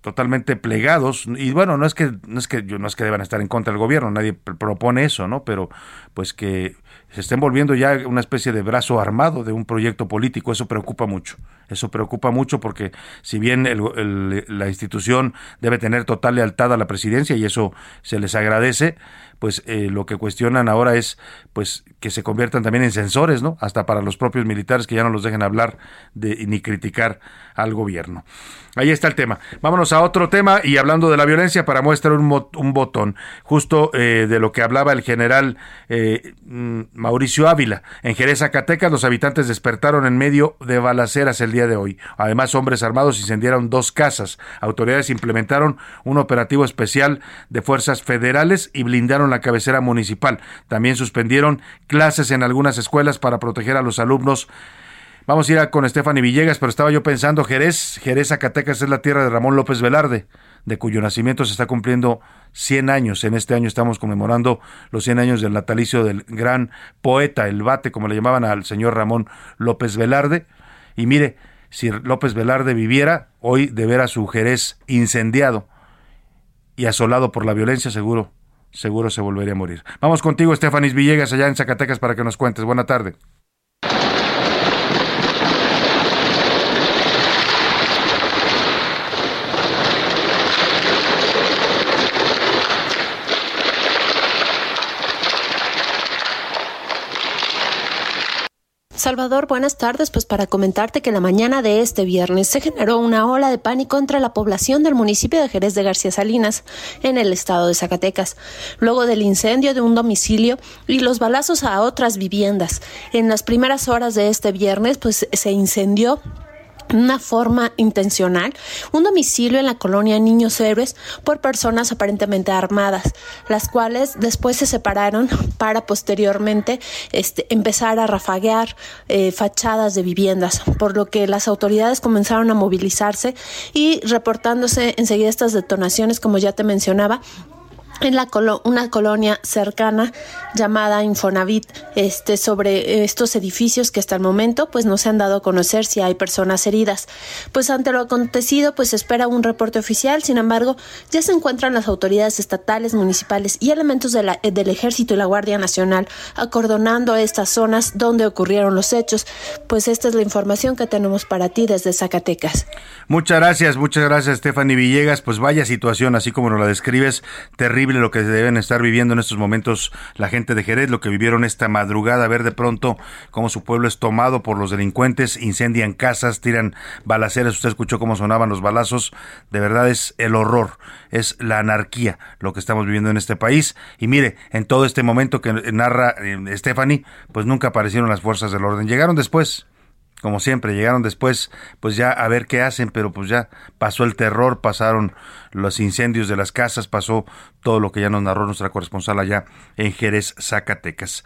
totalmente plegados y bueno no es que no es que no es que deban estar en contra del gobierno nadie propone eso no pero pues que se estén volviendo ya una especie de brazo armado de un proyecto político. Eso preocupa mucho. Eso preocupa mucho porque si bien la institución debe tener total lealtad a la presidencia y eso se les agradece, pues eh, lo que cuestionan ahora es pues que se conviertan también en censores, ¿no? Hasta para los propios militares que ya no los dejen hablar de, ni criticar al gobierno. Ahí está el tema. Vámonos a otro tema y hablando de la violencia para muestra un, botón, justo eh, de lo que hablaba el general eh, mm, Mauricio Ávila. En Jerez, Zacatecas, los habitantes despertaron en medio de balaceras el día de hoy. Además, hombres armados incendiaron dos casas. Autoridades implementaron un operativo especial de fuerzas federales y blindaron la cabecera municipal. También suspendieron clases en algunas escuelas para proteger a los alumnos Vamos a ir con Stephanie Villegas, pero estaba yo pensando, Jerez, Jerez Zacatecas es la tierra de Ramón López Velarde, de cuyo nacimiento se está cumpliendo 100 años. En este año estamos conmemorando los 100 años del natalicio del gran poeta, el bate, como le llamaban al señor Ramón López Velarde. Y mire, si López Velarde viviera, hoy de ver a su Jerez incendiado y asolado por la violencia, seguro, seguro se volvería a morir. Vamos contigo, Stephanie Villegas, allá en Zacatecas, para que nos cuentes. Buena tarde. Salvador, buenas tardes. Pues para comentarte que la mañana de este viernes se generó una ola de pánico entre la población del municipio de Jerez de García Salinas, en el estado de Zacatecas, luego del incendio de un domicilio y los balazos a otras viviendas. En las primeras horas de este viernes, pues se incendió una forma intencional un domicilio en la colonia Niños Héroes por personas aparentemente armadas, las cuales después se separaron para posteriormente este, empezar a rafaguear eh, fachadas de viviendas, por lo que las autoridades comenzaron a movilizarse y reportándose enseguida estas detonaciones, como ya te mencionaba, en la una colonia cercana llamada Infonavit. Este sobre estos edificios que hasta el momento pues no se han dado a conocer si hay personas heridas. Pues ante lo acontecido pues espera un reporte oficial. Sin embargo ya se encuentran las autoridades estatales municipales y elementos de la, del ejército y la guardia nacional acordonando estas zonas donde ocurrieron los hechos. Pues esta es la información que tenemos para ti desde Zacatecas. Muchas gracias muchas gracias Stephanie Villegas. Pues vaya situación así como nos la describes terrible lo que deben estar viviendo en estos momentos la gente de Jerez, lo que vivieron esta madrugada, ver de pronto cómo su pueblo es tomado por los delincuentes, incendian casas, tiran balaceras, usted escuchó cómo sonaban los balazos, de verdad es el horror, es la anarquía lo que estamos viviendo en este país. Y mire, en todo este momento que narra eh, Stephanie, pues nunca aparecieron las fuerzas del orden, llegaron después como siempre, llegaron después, pues ya a ver qué hacen, pero pues ya pasó el terror, pasaron los incendios de las casas, pasó todo lo que ya nos narró nuestra corresponsal allá en Jerez, Zacatecas.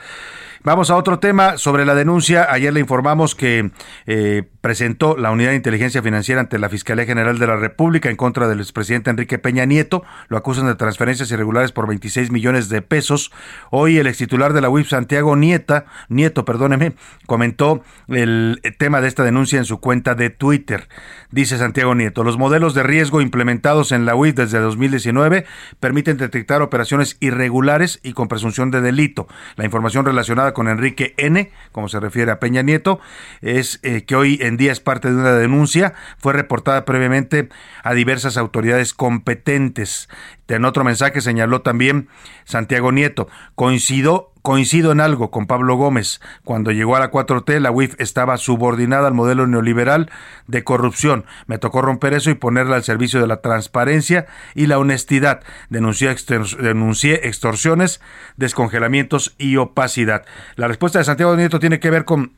Vamos a otro tema sobre la denuncia. Ayer le informamos que eh, presentó la Unidad de Inteligencia Financiera ante la Fiscalía General de la República en contra del expresidente Enrique Peña Nieto. Lo acusan de transferencias irregulares por 26 millones de pesos. Hoy el extitular de la UIF, Santiago Nieta, Nieto, perdóneme, comentó el tema de esta denuncia en su cuenta de Twitter. Dice Santiago Nieto, los modelos de riesgo implementados en la Desde 2019 permiten detectar operaciones irregulares y con presunción de delito. La información relacionada con Enrique N., como se refiere a Peña Nieto, es eh, que hoy en día es parte de una denuncia, fue reportada previamente a diversas autoridades competentes. En otro mensaje señaló también Santiago Nieto, coincido Coincido en algo con Pablo Gómez. Cuando llegó a la 4T, la UIF estaba subordinada al modelo neoliberal de corrupción. Me tocó romper eso y ponerla al servicio de la transparencia y la honestidad. Denuncié, denuncié extorsiones, descongelamientos y opacidad. La respuesta de Santiago Nieto tiene que ver con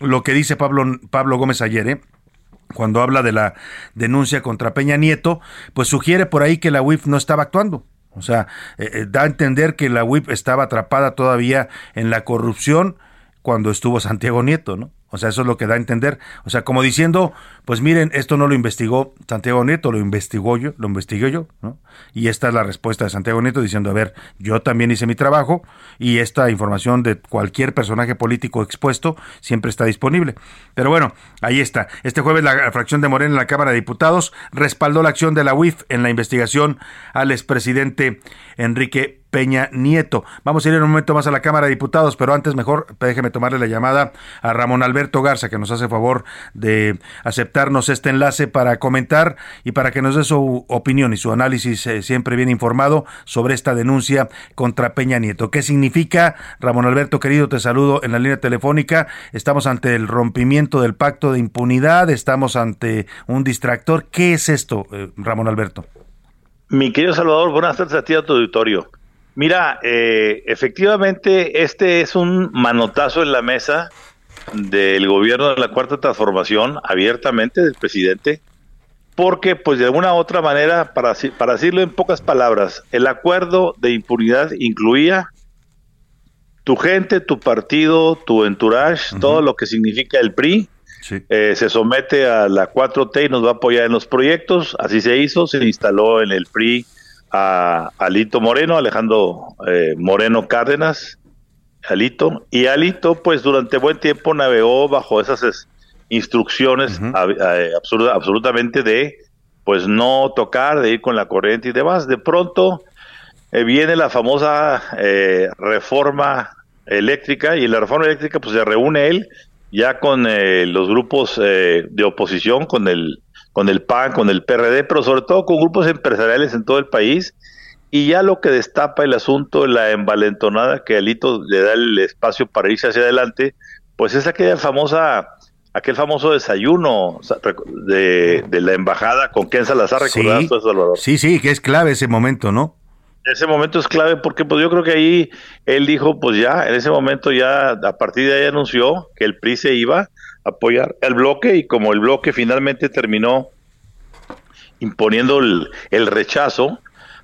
lo que dice Pablo, Pablo Gómez ayer, ¿eh? cuando habla de la denuncia contra Peña Nieto, pues sugiere por ahí que la UIF no estaba actuando. O sea, eh, eh, da a entender que la UIP estaba atrapada todavía en la corrupción cuando estuvo Santiago Nieto, ¿no? O sea, eso es lo que da a entender. O sea, como diciendo, pues miren, esto no lo investigó Santiago Nieto, lo investigó yo, lo investigué yo, ¿no? Y esta es la respuesta de Santiago Nieto diciendo, a ver, yo también hice mi trabajo y esta información de cualquier personaje político expuesto siempre está disponible. Pero bueno, ahí está. Este jueves la fracción de Morena en la Cámara de Diputados respaldó la acción de la UIF en la investigación al expresidente Enrique Peña Nieto. Vamos a ir un momento más a la Cámara de Diputados, pero antes mejor déjeme tomarle la llamada a Ramón Alberto Garza, que nos hace favor de aceptarnos este enlace para comentar y para que nos dé su opinión y su análisis eh, siempre bien informado sobre esta denuncia contra Peña Nieto. ¿Qué significa? Ramón Alberto, querido, te saludo en la línea telefónica. Estamos ante el rompimiento del pacto de impunidad, estamos ante un distractor. ¿Qué es esto, eh, Ramón Alberto? Mi querido Salvador, buenas tardes a ti a tu auditorio. Mira, eh, efectivamente, este es un manotazo en la mesa del gobierno de la Cuarta Transformación, abiertamente del presidente, porque, pues de alguna u otra manera, para, para decirlo en pocas palabras, el acuerdo de impunidad incluía tu gente, tu partido, tu entourage, todo lo que significa el PRI, eh, se somete a la 4T y nos va a apoyar en los proyectos, así se hizo, se instaló en el PRI a Alito Moreno, Alejandro eh, Moreno Cárdenas, Alito, y Alito pues durante buen tiempo navegó bajo esas instrucciones absolutamente de pues no tocar, de ir con la corriente y demás. De pronto eh, viene la famosa eh, reforma eléctrica y en la reforma eléctrica pues se reúne él ya con los grupos de oposición, con el con el PAN, con el PRD, pero sobre todo con grupos empresariales en todo el país. Y ya lo que destapa el asunto, la envalentonada que Alito le da el espacio para irse hacia adelante, pues es aquella famosa, aquel famoso desayuno de, la embajada con Ken Salazar, ¿recordás, sí, Salvador? Sí, sí, que es clave ese momento, ¿no? Ese momento es clave porque pues yo creo que ahí él dijo, pues ya, en ese momento ya, a partir de ahí anunció que el PRI se iba apoyar el bloque y como el bloque finalmente terminó imponiendo el, rechazo,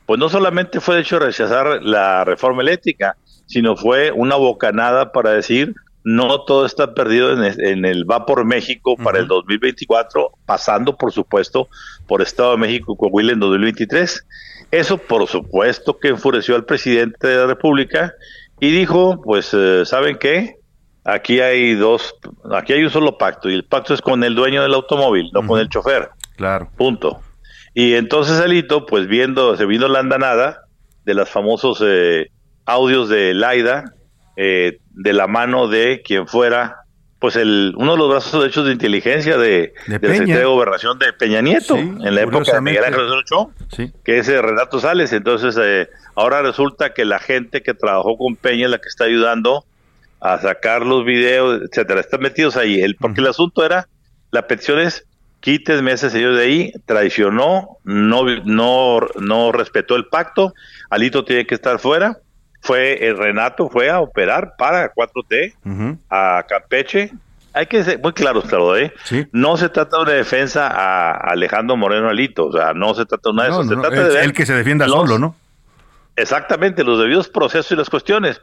pues no solamente fue de hecho rechazar la reforma eléctrica, sino fue una bocanada para decir no todo está perdido en, el va por México para el 2024, pasando por supuesto por Estado de México con Will en 2023. Eso por supuesto que enfureció al presidente de la República y dijo, pues, eh, ¿saben qué? Aquí hay dos, aquí hay un solo pacto y el pacto es con el dueño del automóvil, no con el chofer. Claro. Punto. Y entonces Alito, pues viendo, se vino la andanada de los famosos eh, audios de Laida, eh, de la mano de quien fuera, pues el uno de los brazos de hechos de inteligencia de, De de la Peña. Secretaría de Gobernación de Peña Nieto, Sí, en la época de Miguel Ángel Osorio Sí. que es eh, Renato Sales. Entonces, eh, ahora resulta que la gente que trabajó con Peña es la que está ayudando a sacar los videos, etcétera. Están metidos ahí. El, porque el asunto era, la petición es, quítenme ese señor de ahí, traicionó, no, no, no respetó el pacto, Alito tiene que estar fuera. Fue el Renato, fue a operar para 4T Ujú. a Campeche. Hay que ser muy claros, claro, ¿eh? No se trata de una defensa a Alejandro Moreno Alito, o sea, no se trata de una de No, eso, no, se no, trata de ver el que se defienda los- solo, ¿no? Exactamente, los debidos procesos y las cuestiones.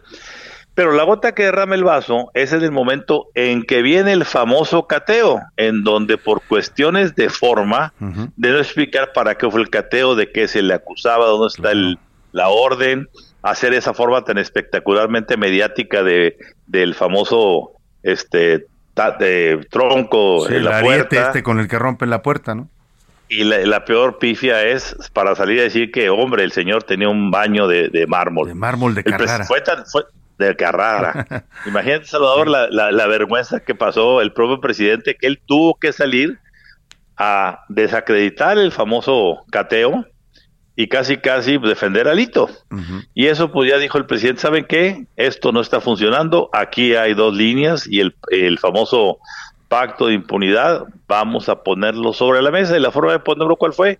Pero la gota que derrama el vaso es en el momento en que viene el famoso cateo, en donde por cuestiones de forma, de no explicar para qué fue el cateo, de qué se le acusaba, dónde está el, la orden, hacer esa forma tan espectacularmente mediática de del famoso este ta- de tronco Sí, en el la ariete puerta. este con el que rompen la puerta, ¿no? Y la, la peor pifia es para salir a decir que, hombre, el señor tenía un baño de, de mármol. De mármol de Carrara. Fue tan, fue de Carrara. Imagínate, Salvador, la, la, la vergüenza que pasó el propio presidente, que él tuvo que salir a desacreditar el famoso cateo y casi, casi defender a Lito. Y eso, pues ya dijo el presidente, ¿saben qué? Esto no está funcionando, aquí hay dos líneas y el, el famoso pacto de impunidad, vamos a ponerlo sobre la mesa y la forma de ponerlo, ¿cuál fue?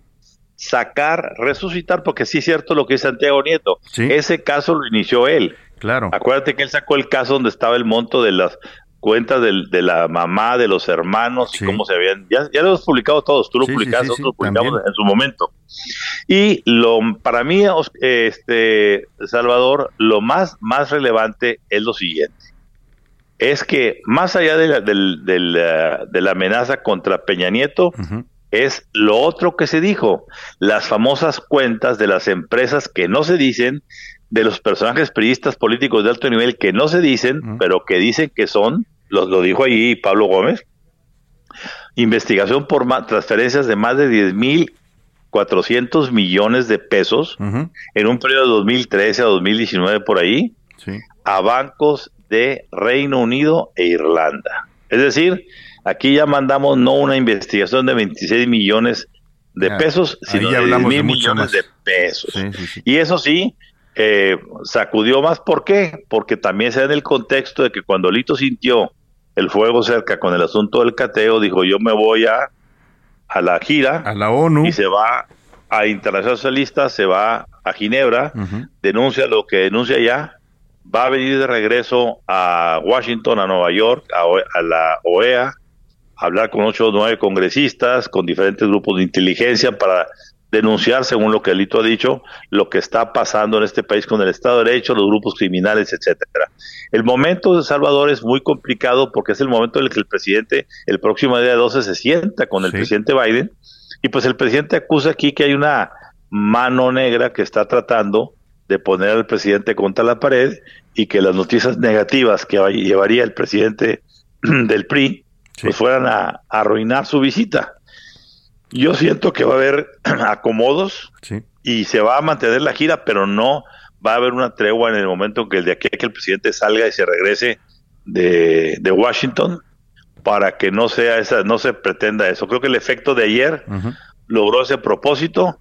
Sacar, resucitar, porque sí es cierto lo que dice Santiago Nieto, ese caso lo inició él. Claro. Acuérdate que él sacó el caso donde estaba el monto de las cuentas del- de la mamá, de los hermanos y cómo se habían, ya, ya lo hemos publicado todos, tú lo Sí, publicaste, sí, nosotros lo publicamos también. en su momento. Y lo para mí, este Salvador, lo más, más relevante es lo siguiente. Es que más allá de la, eh, de la amenaza contra Peña Nieto, es lo otro que se dijo. Las famosas cuentas de las empresas que no se dicen, de los personajes periodistas políticos de alto nivel que no se dicen, pero que dicen que son, lo, lo dijo ahí Pablo Gómez, investigación por transferencias de más de 10 mil 400 millones de pesos en un periodo de 2013 a 2019 por ahí a bancos de Reino Unido e Irlanda. Es decir, aquí ya mandamos no una investigación de 26 millones de pesos, sino ya de 10 hablamos mil de millones más. de pesos. Y eso sí, eh, sacudió más. ¿Por qué? Porque también se da en el contexto de que cuando Lito sintió el fuego cerca con el asunto del cateo, dijo yo me voy a, a la gira. A la ONU. Y se va a Internacional Socialista, se va a Ginebra, denuncia lo que denuncia ya, va a venir de regreso a Washington, a Nueva York, a, a la OEA, a hablar con ocho o nueve congresistas, con diferentes grupos de inteligencia para denunciar, según lo que Alito ha dicho, lo que está pasando en este país con el Estado de Derecho, los grupos criminales, etcétera. El momento de Salvador es muy complicado porque es el momento en el que el presidente, el próximo día 12, se sienta con el presidente Biden y pues el presidente acusa aquí que hay una mano negra que está tratando de poner al presidente contra la pared y que las noticias negativas que llevaría el presidente del PRI pues fueran a, a arruinar su visita. Yo siento que va a haber acomodos y se va a mantener la gira, pero no va a haber una tregua en el momento que el de aquí que el presidente salga y se regrese de, de Washington para que no sea esa, no se pretenda eso. Creo que el efecto de ayer logró ese propósito,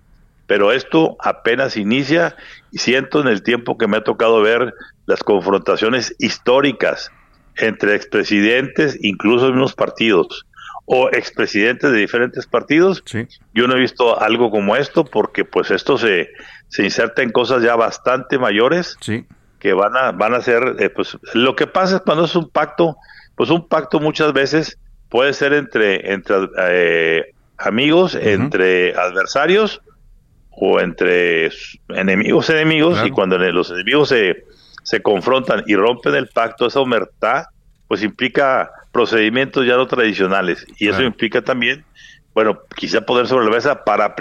pero esto apenas inicia y siento en el tiempo que me ha tocado ver las confrontaciones históricas entre expresidentes, incluso en unos partidos, o expresidentes de diferentes partidos. Yo no he visto algo como esto porque pues esto se, se inserta en cosas ya bastante mayores que van a, van a ser, eh, pues lo que pasa es cuando es un pacto, pues un pacto muchas veces puede ser entre, entre eh, amigos, entre adversarios o entre enemigos enemigos y cuando los enemigos se, se confrontan y rompen el pacto, esa humertad pues implica procedimientos ya no tradicionales y eso implica también, bueno, quizá poder sobre la mesa para,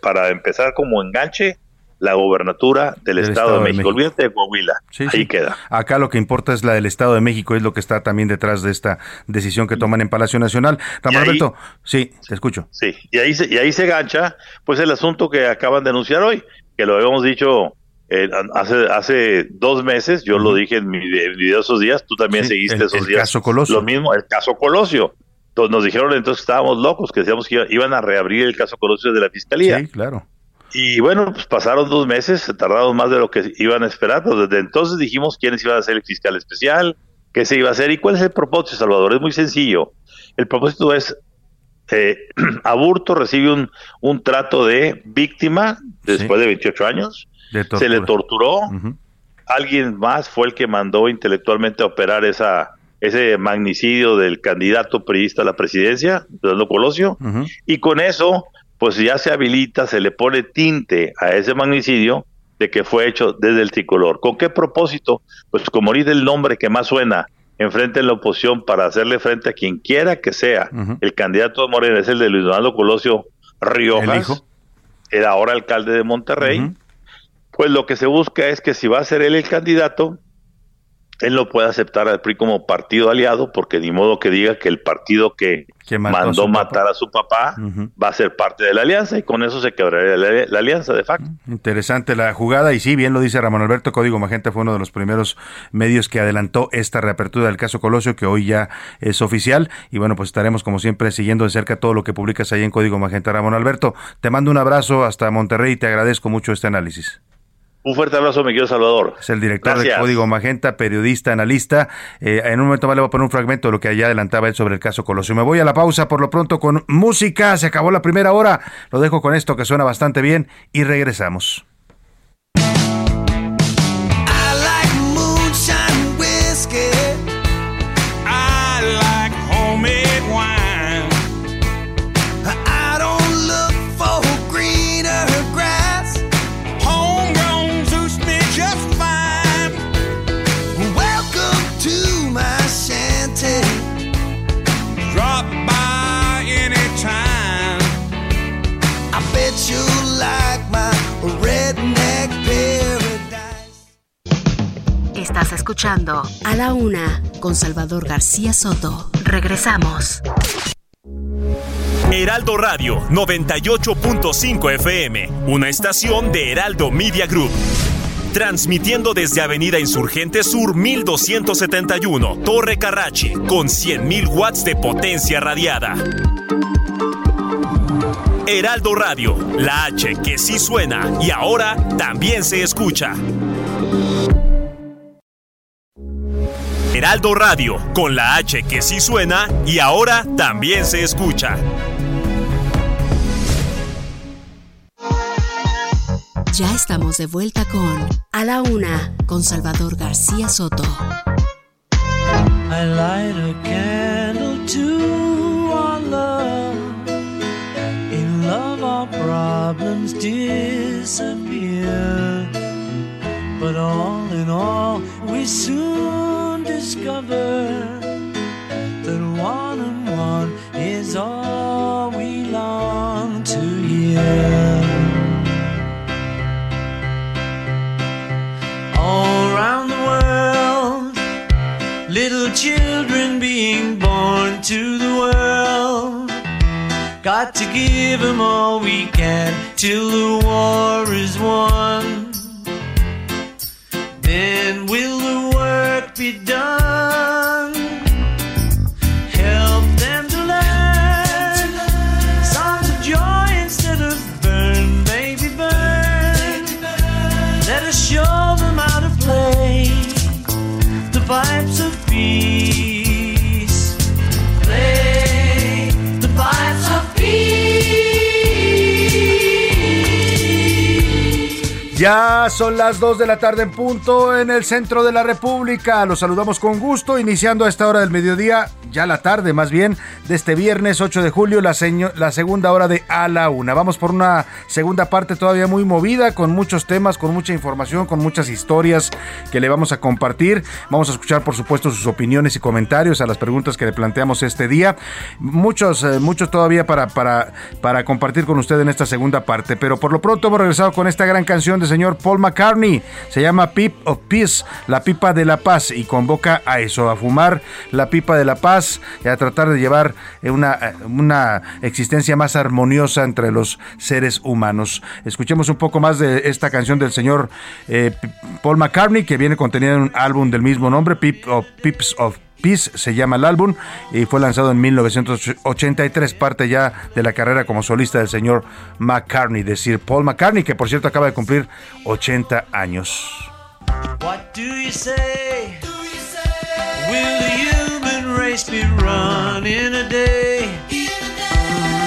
para empezar como enganche la gobernatura del, Estado, de México. Olvídate de Coahuila, Sí, ahí sí. queda. Acá lo que importa es la del Estado de México, es lo que está también detrás de esta decisión que toman en Palacio Nacional. Ramón ahí- Alberto, sí, te escucho. Sí, y ahí se, y ahí se gancha pues el asunto que acaban de anunciar hoy, que lo habíamos dicho eh, hace, hace dos meses, yo lo dije en mi video esos días, tú también seguiste esos el días. caso Colosio. Lo mismo, el caso Colosio. Entonces nos dijeron entonces que estábamos locos, que decíamos que iban a reabrir el caso Colosio de la fiscalía. Sí, claro. Y bueno, pues pasaron dos meses, se tardaron más de lo que iban a esperar. Pues desde entonces dijimos quiénes iban a ser el fiscal especial, qué se iba a hacer y cuál es el propósito, Salvador. Es muy sencillo. El propósito es, eh, Aburto recibe un, un trato de víctima después de 28 años, se le torturó, alguien más fue el que mandó intelectualmente a operar esa ese magnicidio del candidato periodista a la presidencia, Fernando Colosio, y con eso pues ya se habilita, se le pone tinte a ese magnicidio de que fue hecho desde el tricolor. ¿Con qué propósito? Pues como dice el nombre que más suena, enfrente en la oposición para hacerle frente a quien quiera que sea. El candidato de Morena es el de Luis Donaldo Colosio Riojas, el ahora alcalde de Monterrey. Pues lo que se busca es que si va a ser él el candidato, él no puede aceptar al PRI como partido aliado porque ni modo que diga que el partido que, mandó matar a su papá va a ser parte de la alianza y con eso se quebraría la, alianza de facto. Interesante la jugada y sí, bien lo dice Ramón Alberto, Código Magenta fue uno de los primeros medios que adelantó esta reapertura del caso Colosio que hoy ya es oficial y bueno, pues estaremos como siempre siguiendo de cerca todo lo que publicas ahí en Código Magenta. Ramón Alberto, te mando un abrazo hasta Monterrey y te agradezco mucho este análisis. Un fuerte abrazo, Miguel Salvador. Es el director de Código Magenta, periodista, analista. Eh, en un momento más le voy a poner un fragmento de lo que allá adelantaba él sobre el caso Colosio. Me voy a la pausa por lo pronto con música. Se acabó la primera hora. Lo dejo con esto que suena bastante bien y regresamos. Estás escuchando A la Una con Salvador García Soto. Regresamos. Heraldo Radio 98.5 FM, una estación de Heraldo Media Group. Transmitiendo desde Avenida Insurgente Sur 1271, Torre Carrachi, con 100.000 watts de potencia radiada. Heraldo Radio, la H que sí suena y ahora también se escucha. Heraldo Radio, con la H que sí suena y ahora también se escucha. Ya estamos de vuelta con A la Una, con Salvador García Soto. I light a candle to our love. In love, our problems disappear. But all in all, we soon discover that one and one is all we long to hear. All around the world, little children being born to the world. Got to give them all we can till the war is won. Then work be done? Ya son las 2 de la tarde en punto en el centro de la República. Los saludamos con gusto, iniciando a esta hora del mediodía, ya la tarde más bien, de este viernes 8 de julio, la, la segunda hora de A la Una. Vamos por una segunda parte todavía muy movida, con muchos temas, con mucha información, con muchas historias que le vamos a compartir. Vamos a escuchar, por supuesto, sus opiniones y comentarios a las preguntas que le planteamos este día. Muchos, eh, muchos todavía para, para, para compartir con usted en esta segunda parte, pero por lo pronto hemos regresado con esta gran canción de señor Paul McCartney. Se llama Pip of Peace, la pipa de la paz, y convoca a eso, a fumar la pipa de la paz y a tratar de llevar una, una existencia más armoniosa entre los seres humanos. Escuchemos un poco más de esta canción del señor eh, Paul McCartney, que viene contenida en un álbum del mismo nombre, Pip of, Pips of Peace se llama el álbum y fue lanzado en 1983, parte ya de la carrera como solista del señor McCartney, de Sir Paul McCartney, que por cierto acaba de cumplir 80 años.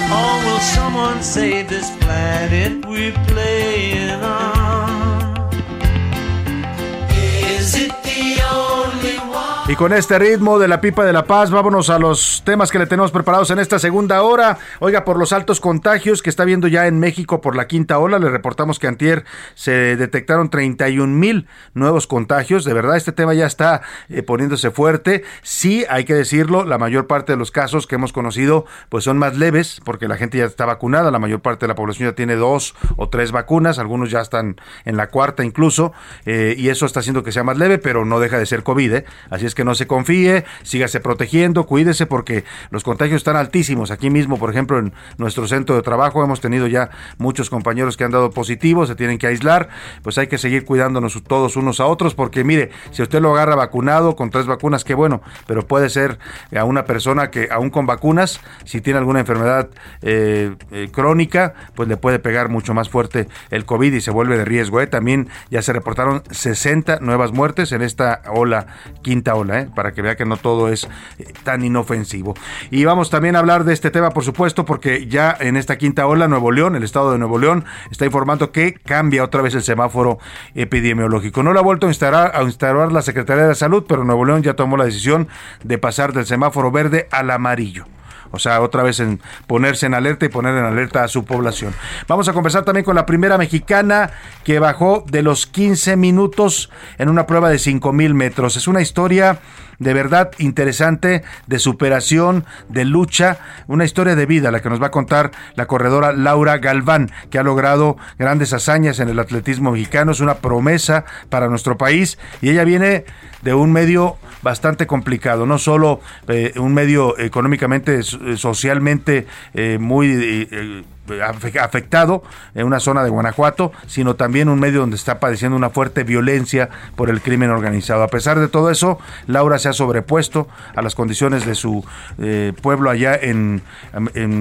Or will someone save this planet we're playing on? Y con este ritmo de la pipa de la paz, vámonos a los temas que le tenemos preparados en esta segunda hora. Oiga, por los altos contagios que está viendo ya en México por la quinta ola, le reportamos que antier se detectaron 31 mil nuevos contagios. De verdad, este tema ya está eh, poniéndose fuerte. Sí, hay que decirlo, la mayor parte de los casos que hemos conocido pues son más leves porque la gente ya está vacunada. La mayor parte de la población ya tiene dos o tres vacunas. Algunos ya están en la cuarta incluso. eh, y eso está haciendo que sea más leve, pero no deja de ser COVID. ¿eh? Así es que no se confíe, sígase protegiendo, cuídese porque los contagios están altísimos. Aquí mismo, por ejemplo, en nuestro centro de trabajo hemos tenido ya muchos compañeros que han dado positivos, se tienen que aislar, pues hay que seguir cuidándonos todos unos a otros porque mire, si usted lo agarra vacunado con tres vacunas, qué bueno, pero puede ser a una persona que aún con vacunas, si tiene alguna enfermedad eh, eh, crónica, pues le puede pegar mucho más fuerte el COVID y se vuelve de riesgo. ¿eh? También ya se reportaron 60 nuevas muertes en esta ola, quinta ola, ¿eh? para que vea que no todo es eh, tan inofensivo. Y vamos también a hablar de este tema, por supuesto, porque ya en esta quinta ola, Nuevo León, el estado de Nuevo León, está informando que cambia otra vez el semáforo epidemiológico. No lo ha vuelto a instalar, a instalar la Secretaría de Salud, pero Nuevo León ya tomó la decisión de pasar del semáforo verde al amarillo. O sea, otra vez en ponerse en alerta y poner en alerta a su población. Vamos a conversar también con la primera mexicana que bajó de los 15 minutos en una prueba de 5 mil metros. Es una historia de verdad interesante, de superación, de lucha, una historia de vida, la que nos va a contar la corredora Laura Galván, que ha logrado grandes hazañas en el atletismo mexicano, es una promesa para nuestro país y ella viene de un medio bastante complicado, no solo eh, un medio económicamente, so- socialmente eh, muy... eh, eh, afectado en una zona de Guanajuato, sino también un medio donde está padeciendo una fuerte violencia por el crimen organizado. A pesar de todo eso, Laura se ha sobrepuesto a las condiciones de su eh, pueblo allá en,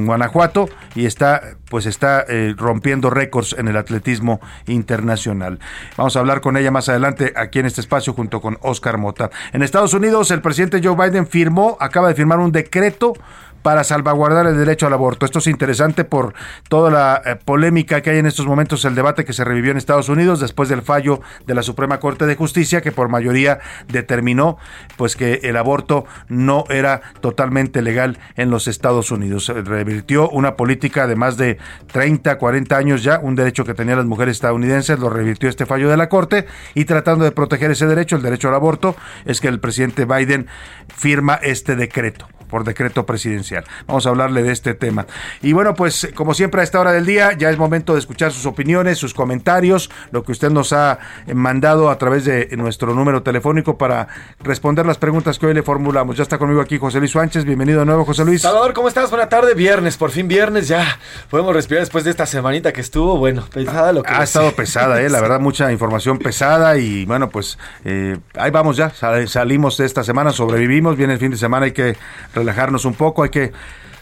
Guanajuato y está pues está eh, rompiendo récords en el atletismo internacional. Vamos a hablar con ella más adelante aquí en este espacio junto con Oscar Mota. En Estados Unidos, el presidente Joe Biden firmó, acaba de firmar un decreto para salvaguardar el derecho al aborto. Esto es interesante por toda la eh, polémica que hay en estos momentos, el debate que se revivió en Estados Unidos después del fallo de la Suprema Corte de Justicia que por mayoría determinó pues que el aborto no era totalmente legal en los Estados Unidos. Revirtió una política de más de 30, 40 años ya, un derecho que tenían las mujeres estadounidenses, lo revirtió este fallo de la Corte y tratando de proteger ese derecho, el derecho al aborto, es que el presidente Biden firma este decreto por decreto presidencial. Vamos a hablarle de este tema. Y bueno, pues como siempre a esta hora del día ya es momento de escuchar sus opiniones, sus comentarios, lo que usted nos ha eh, mandado a través de nuestro número telefónico para responder las preguntas que hoy le formulamos. Ya está conmigo aquí José Luis Sánchez. Bienvenido de nuevo, José Luis. Salvador, ¿cómo estás? Buena tarde, viernes, por fin viernes, ya podemos respirar después de esta semanita que estuvo, bueno, pesada lo que Ha estado pesada, eh, la verdad, mucha información pesada y bueno, pues eh, ahí vamos ya, sal- salimos de esta semana, sobrevivimos, viene el fin de semana, hay que relajarnos un poco, hay que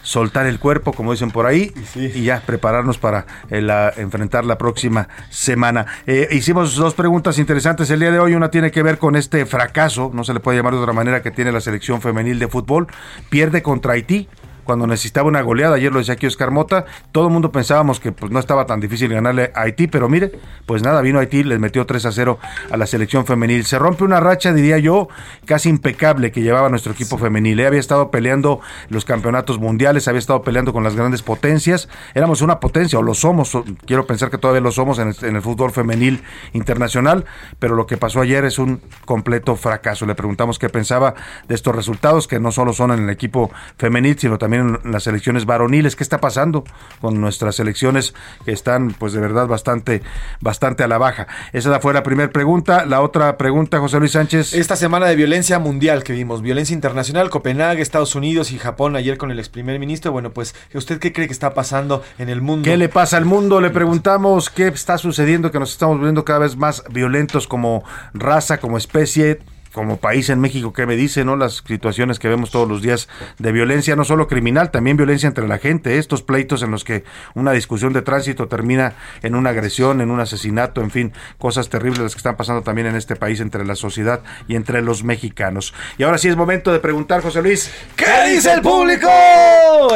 soltar el cuerpo, como dicen por ahí, y ya prepararnos para eh, la- enfrentar la próxima semana. Eh, hicimos dos preguntas interesantes. El día de hoy, una tiene que ver con este fracaso, no se le puede llamar de otra manera, que tiene la selección femenil de fútbol, pierde contra Haití cuando necesitaba una goleada, ayer lo decía aquí Oscar Mota, todo el mundo pensábamos que pues no estaba tan difícil ganarle a Haití, pero mire, pues nada, vino Haití, les metió 3 a 0 a la selección femenil. Se rompe una racha, diría yo, casi impecable que llevaba nuestro equipo femenil. Eh, Había estado peleando los campeonatos mundiales, había estado peleando con las grandes potencias, éramos una potencia, o lo somos, quiero pensar que todavía lo somos en el, en el fútbol femenil internacional, pero lo que pasó ayer es un completo fracaso. Le preguntamos qué pensaba de estos resultados, que no solo son en el equipo femenil, sino también también en las selecciones varoniles. ¿Qué está pasando con nuestras selecciones que están, pues de verdad, bastante, bastante a la baja? Esa fue la primera pregunta. La otra pregunta, José Luis Sánchez. Esta semana de violencia mundial que vimos, violencia internacional, Copenhague, Estados Unidos y Japón ayer con el ex primer ministro. Bueno, pues, ¿usted qué cree que está pasando en el mundo? ¿Qué le pasa al mundo? Le preguntamos qué está sucediendo, que nos estamos volviendo cada vez más violentos como raza, como especie como país en México, ¿qué me dice, no? Las situaciones que vemos todos los días de violencia, no solo criminal, también violencia entre la gente, estos pleitos en los que una discusión de tránsito termina en una agresión, en un asesinato, en fin, cosas terribles las que están pasando también en este país entre la sociedad y entre los mexicanos. Y ahora sí es momento de preguntar, José Luis, ¿qué dice el público?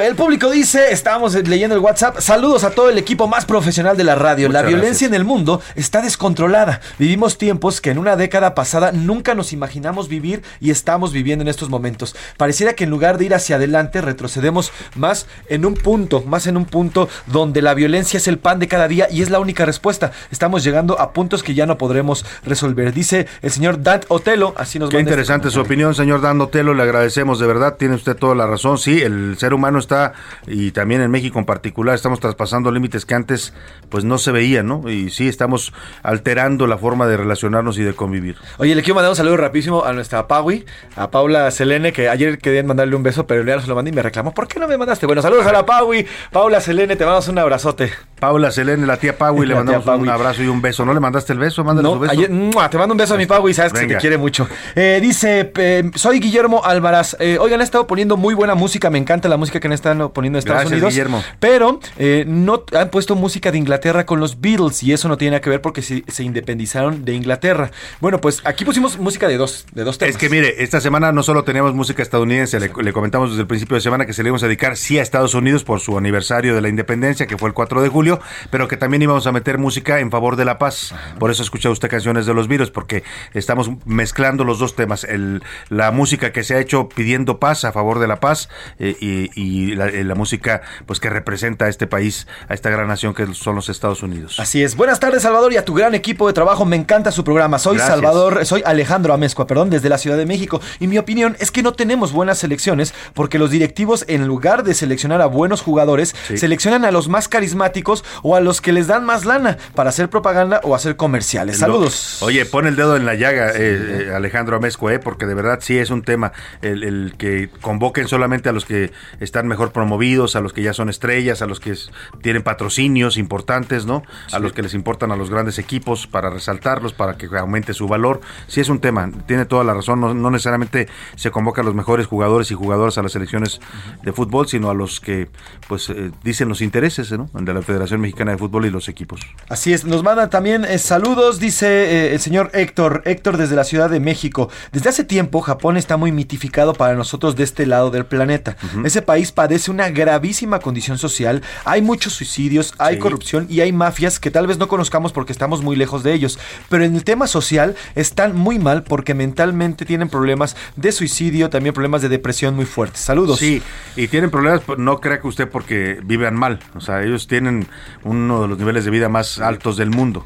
El público dice, estábamos leyendo el WhatsApp, saludos a todo el equipo más profesional de la radio. Muchas la violencia gracias. en el mundo está descontrolada. Vivimos tiempos que en una década pasada nunca nos imaginamos vivir y estamos viviendo en estos momentos. Pareciera que en lugar de ir hacia adelante retrocedemos más en un punto, más en un punto donde la violencia es el pan de cada día y es la única respuesta. Estamos llegando a puntos que ya no podremos resolver. Dice el señor Dant Otelo, así nos Qué este interesante su opinión, señor Dan Otelo, le agradecemos de verdad, tiene usted toda la razón, sí, el ser humano está, y también en México en particular, estamos traspasando límites que antes pues no se veían, ¿no? Y sí, estamos alterando la forma de relacionarnos y de convivir. Oye, le quiero mandar un saludo rapidísimo a nuestra Paui, a Paula Selene, que ayer querían mandarle un beso, pero ya no se lo mandé y me reclamó. ¿Por qué no me mandaste? Bueno, saludos a la Paui, Paula Selene, te mandamos un abrazote. Paula Selene, la tía Paui, le mandamos un abrazo y un beso. ¿No le mandaste el beso? Mándale No, su beso. te mando un beso a mi Paui, sabes que se Venga. te quiere mucho. Eh, dice, eh, soy Guillermo Álvarez. Eh, oigan, han estado poniendo muy buena música, me encanta la música que han estado poniendo en Estados Gracias, Unidos. Guillermo. Pero eh, no han puesto música de Inglaterra con los Beatles y eso no tiene nada que ver porque se, se independizaron de Inglaterra. Bueno, pues aquí pusimos música de dos, de dos temas. Es que mire, esta semana no solo teníamos música estadounidense, le, le comentamos desde el principio de semana que se le íbamos a dedicar sí a Estados Unidos por su aniversario de la independencia, que fue el 4 de julio, pero que también íbamos a meter música en favor de la paz. Por eso escucha usted canciones de los virus, porque estamos mezclando los dos temas, el, la música que se ha hecho pidiendo paz a favor de la paz eh, y, y la, eh, la música pues que representa a este país, a esta gran nación que son los Estados Unidos. Así es. Buenas tardes, Salvador, y a tu gran equipo de trabajo. Me encanta su programa. Soy Gracias. Salvador, soy Alejandro Perdón, desde la Ciudad de México. Y mi opinión es que no tenemos buenas selecciones porque los directivos, en lugar de seleccionar a buenos jugadores, Sí. seleccionan a los más carismáticos o a los que les dan más lana para hacer propaganda o hacer comerciales. Lo- Saludos. Oye, pon el dedo en la llaga, eh, eh, Alejandro Amezco, eh, porque de verdad sí es un tema el, el que convoquen solamente a los que están mejor promovidos, a los que ya son estrellas, a los que tienen patrocinios importantes, ¿no? A los que les importan a los grandes equipos para resaltarlos, para que aumente su valor. Sí es un tema, tiene toda la razón, no, no necesariamente se convoca a los mejores jugadores y jugadoras a las selecciones de fútbol, sino a los que pues eh, dicen los intereses, ¿no? De la Federación Mexicana de Fútbol y los equipos. Así es, nos manda también eh, saludos, dice eh, el señor Héctor, Héctor desde la Ciudad de México. Desde hace tiempo Japón está muy mitificado para nosotros de este lado del planeta. Ese país padece una gravísima condición social, hay muchos suicidios, hay Sí. corrupción y hay mafias que tal vez no conozcamos porque estamos muy lejos de ellos. Pero en el tema social están muy mal porque mentalmente tienen problemas de suicidio, también problemas de depresión muy fuertes. Saludos. Sí, y tienen problemas, pues, no crea que usted porque vivan mal. O sea, ellos tienen uno de los niveles de vida más altos del mundo.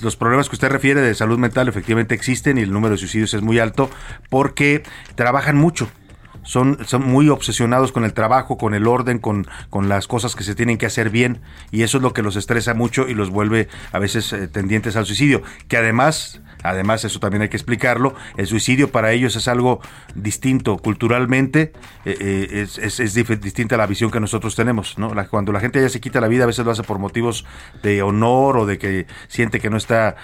Los problemas que usted refiere de salud mental efectivamente existen y el número de suicidios es muy alto porque trabajan mucho. Son, son muy obsesionados con el trabajo, con el orden, con, con las cosas que se tienen que hacer bien y eso es lo que los estresa mucho y los vuelve a veces eh, tendientes al suicidio. Que además, además eso también hay que explicarlo, el suicidio para ellos es algo distinto culturalmente, eh, eh, es, es, distinta a la visión que nosotros tenemos. ¿no? La- cuando la gente ya se quita la vida, a veces lo hace por motivos de honor o de que siente que no está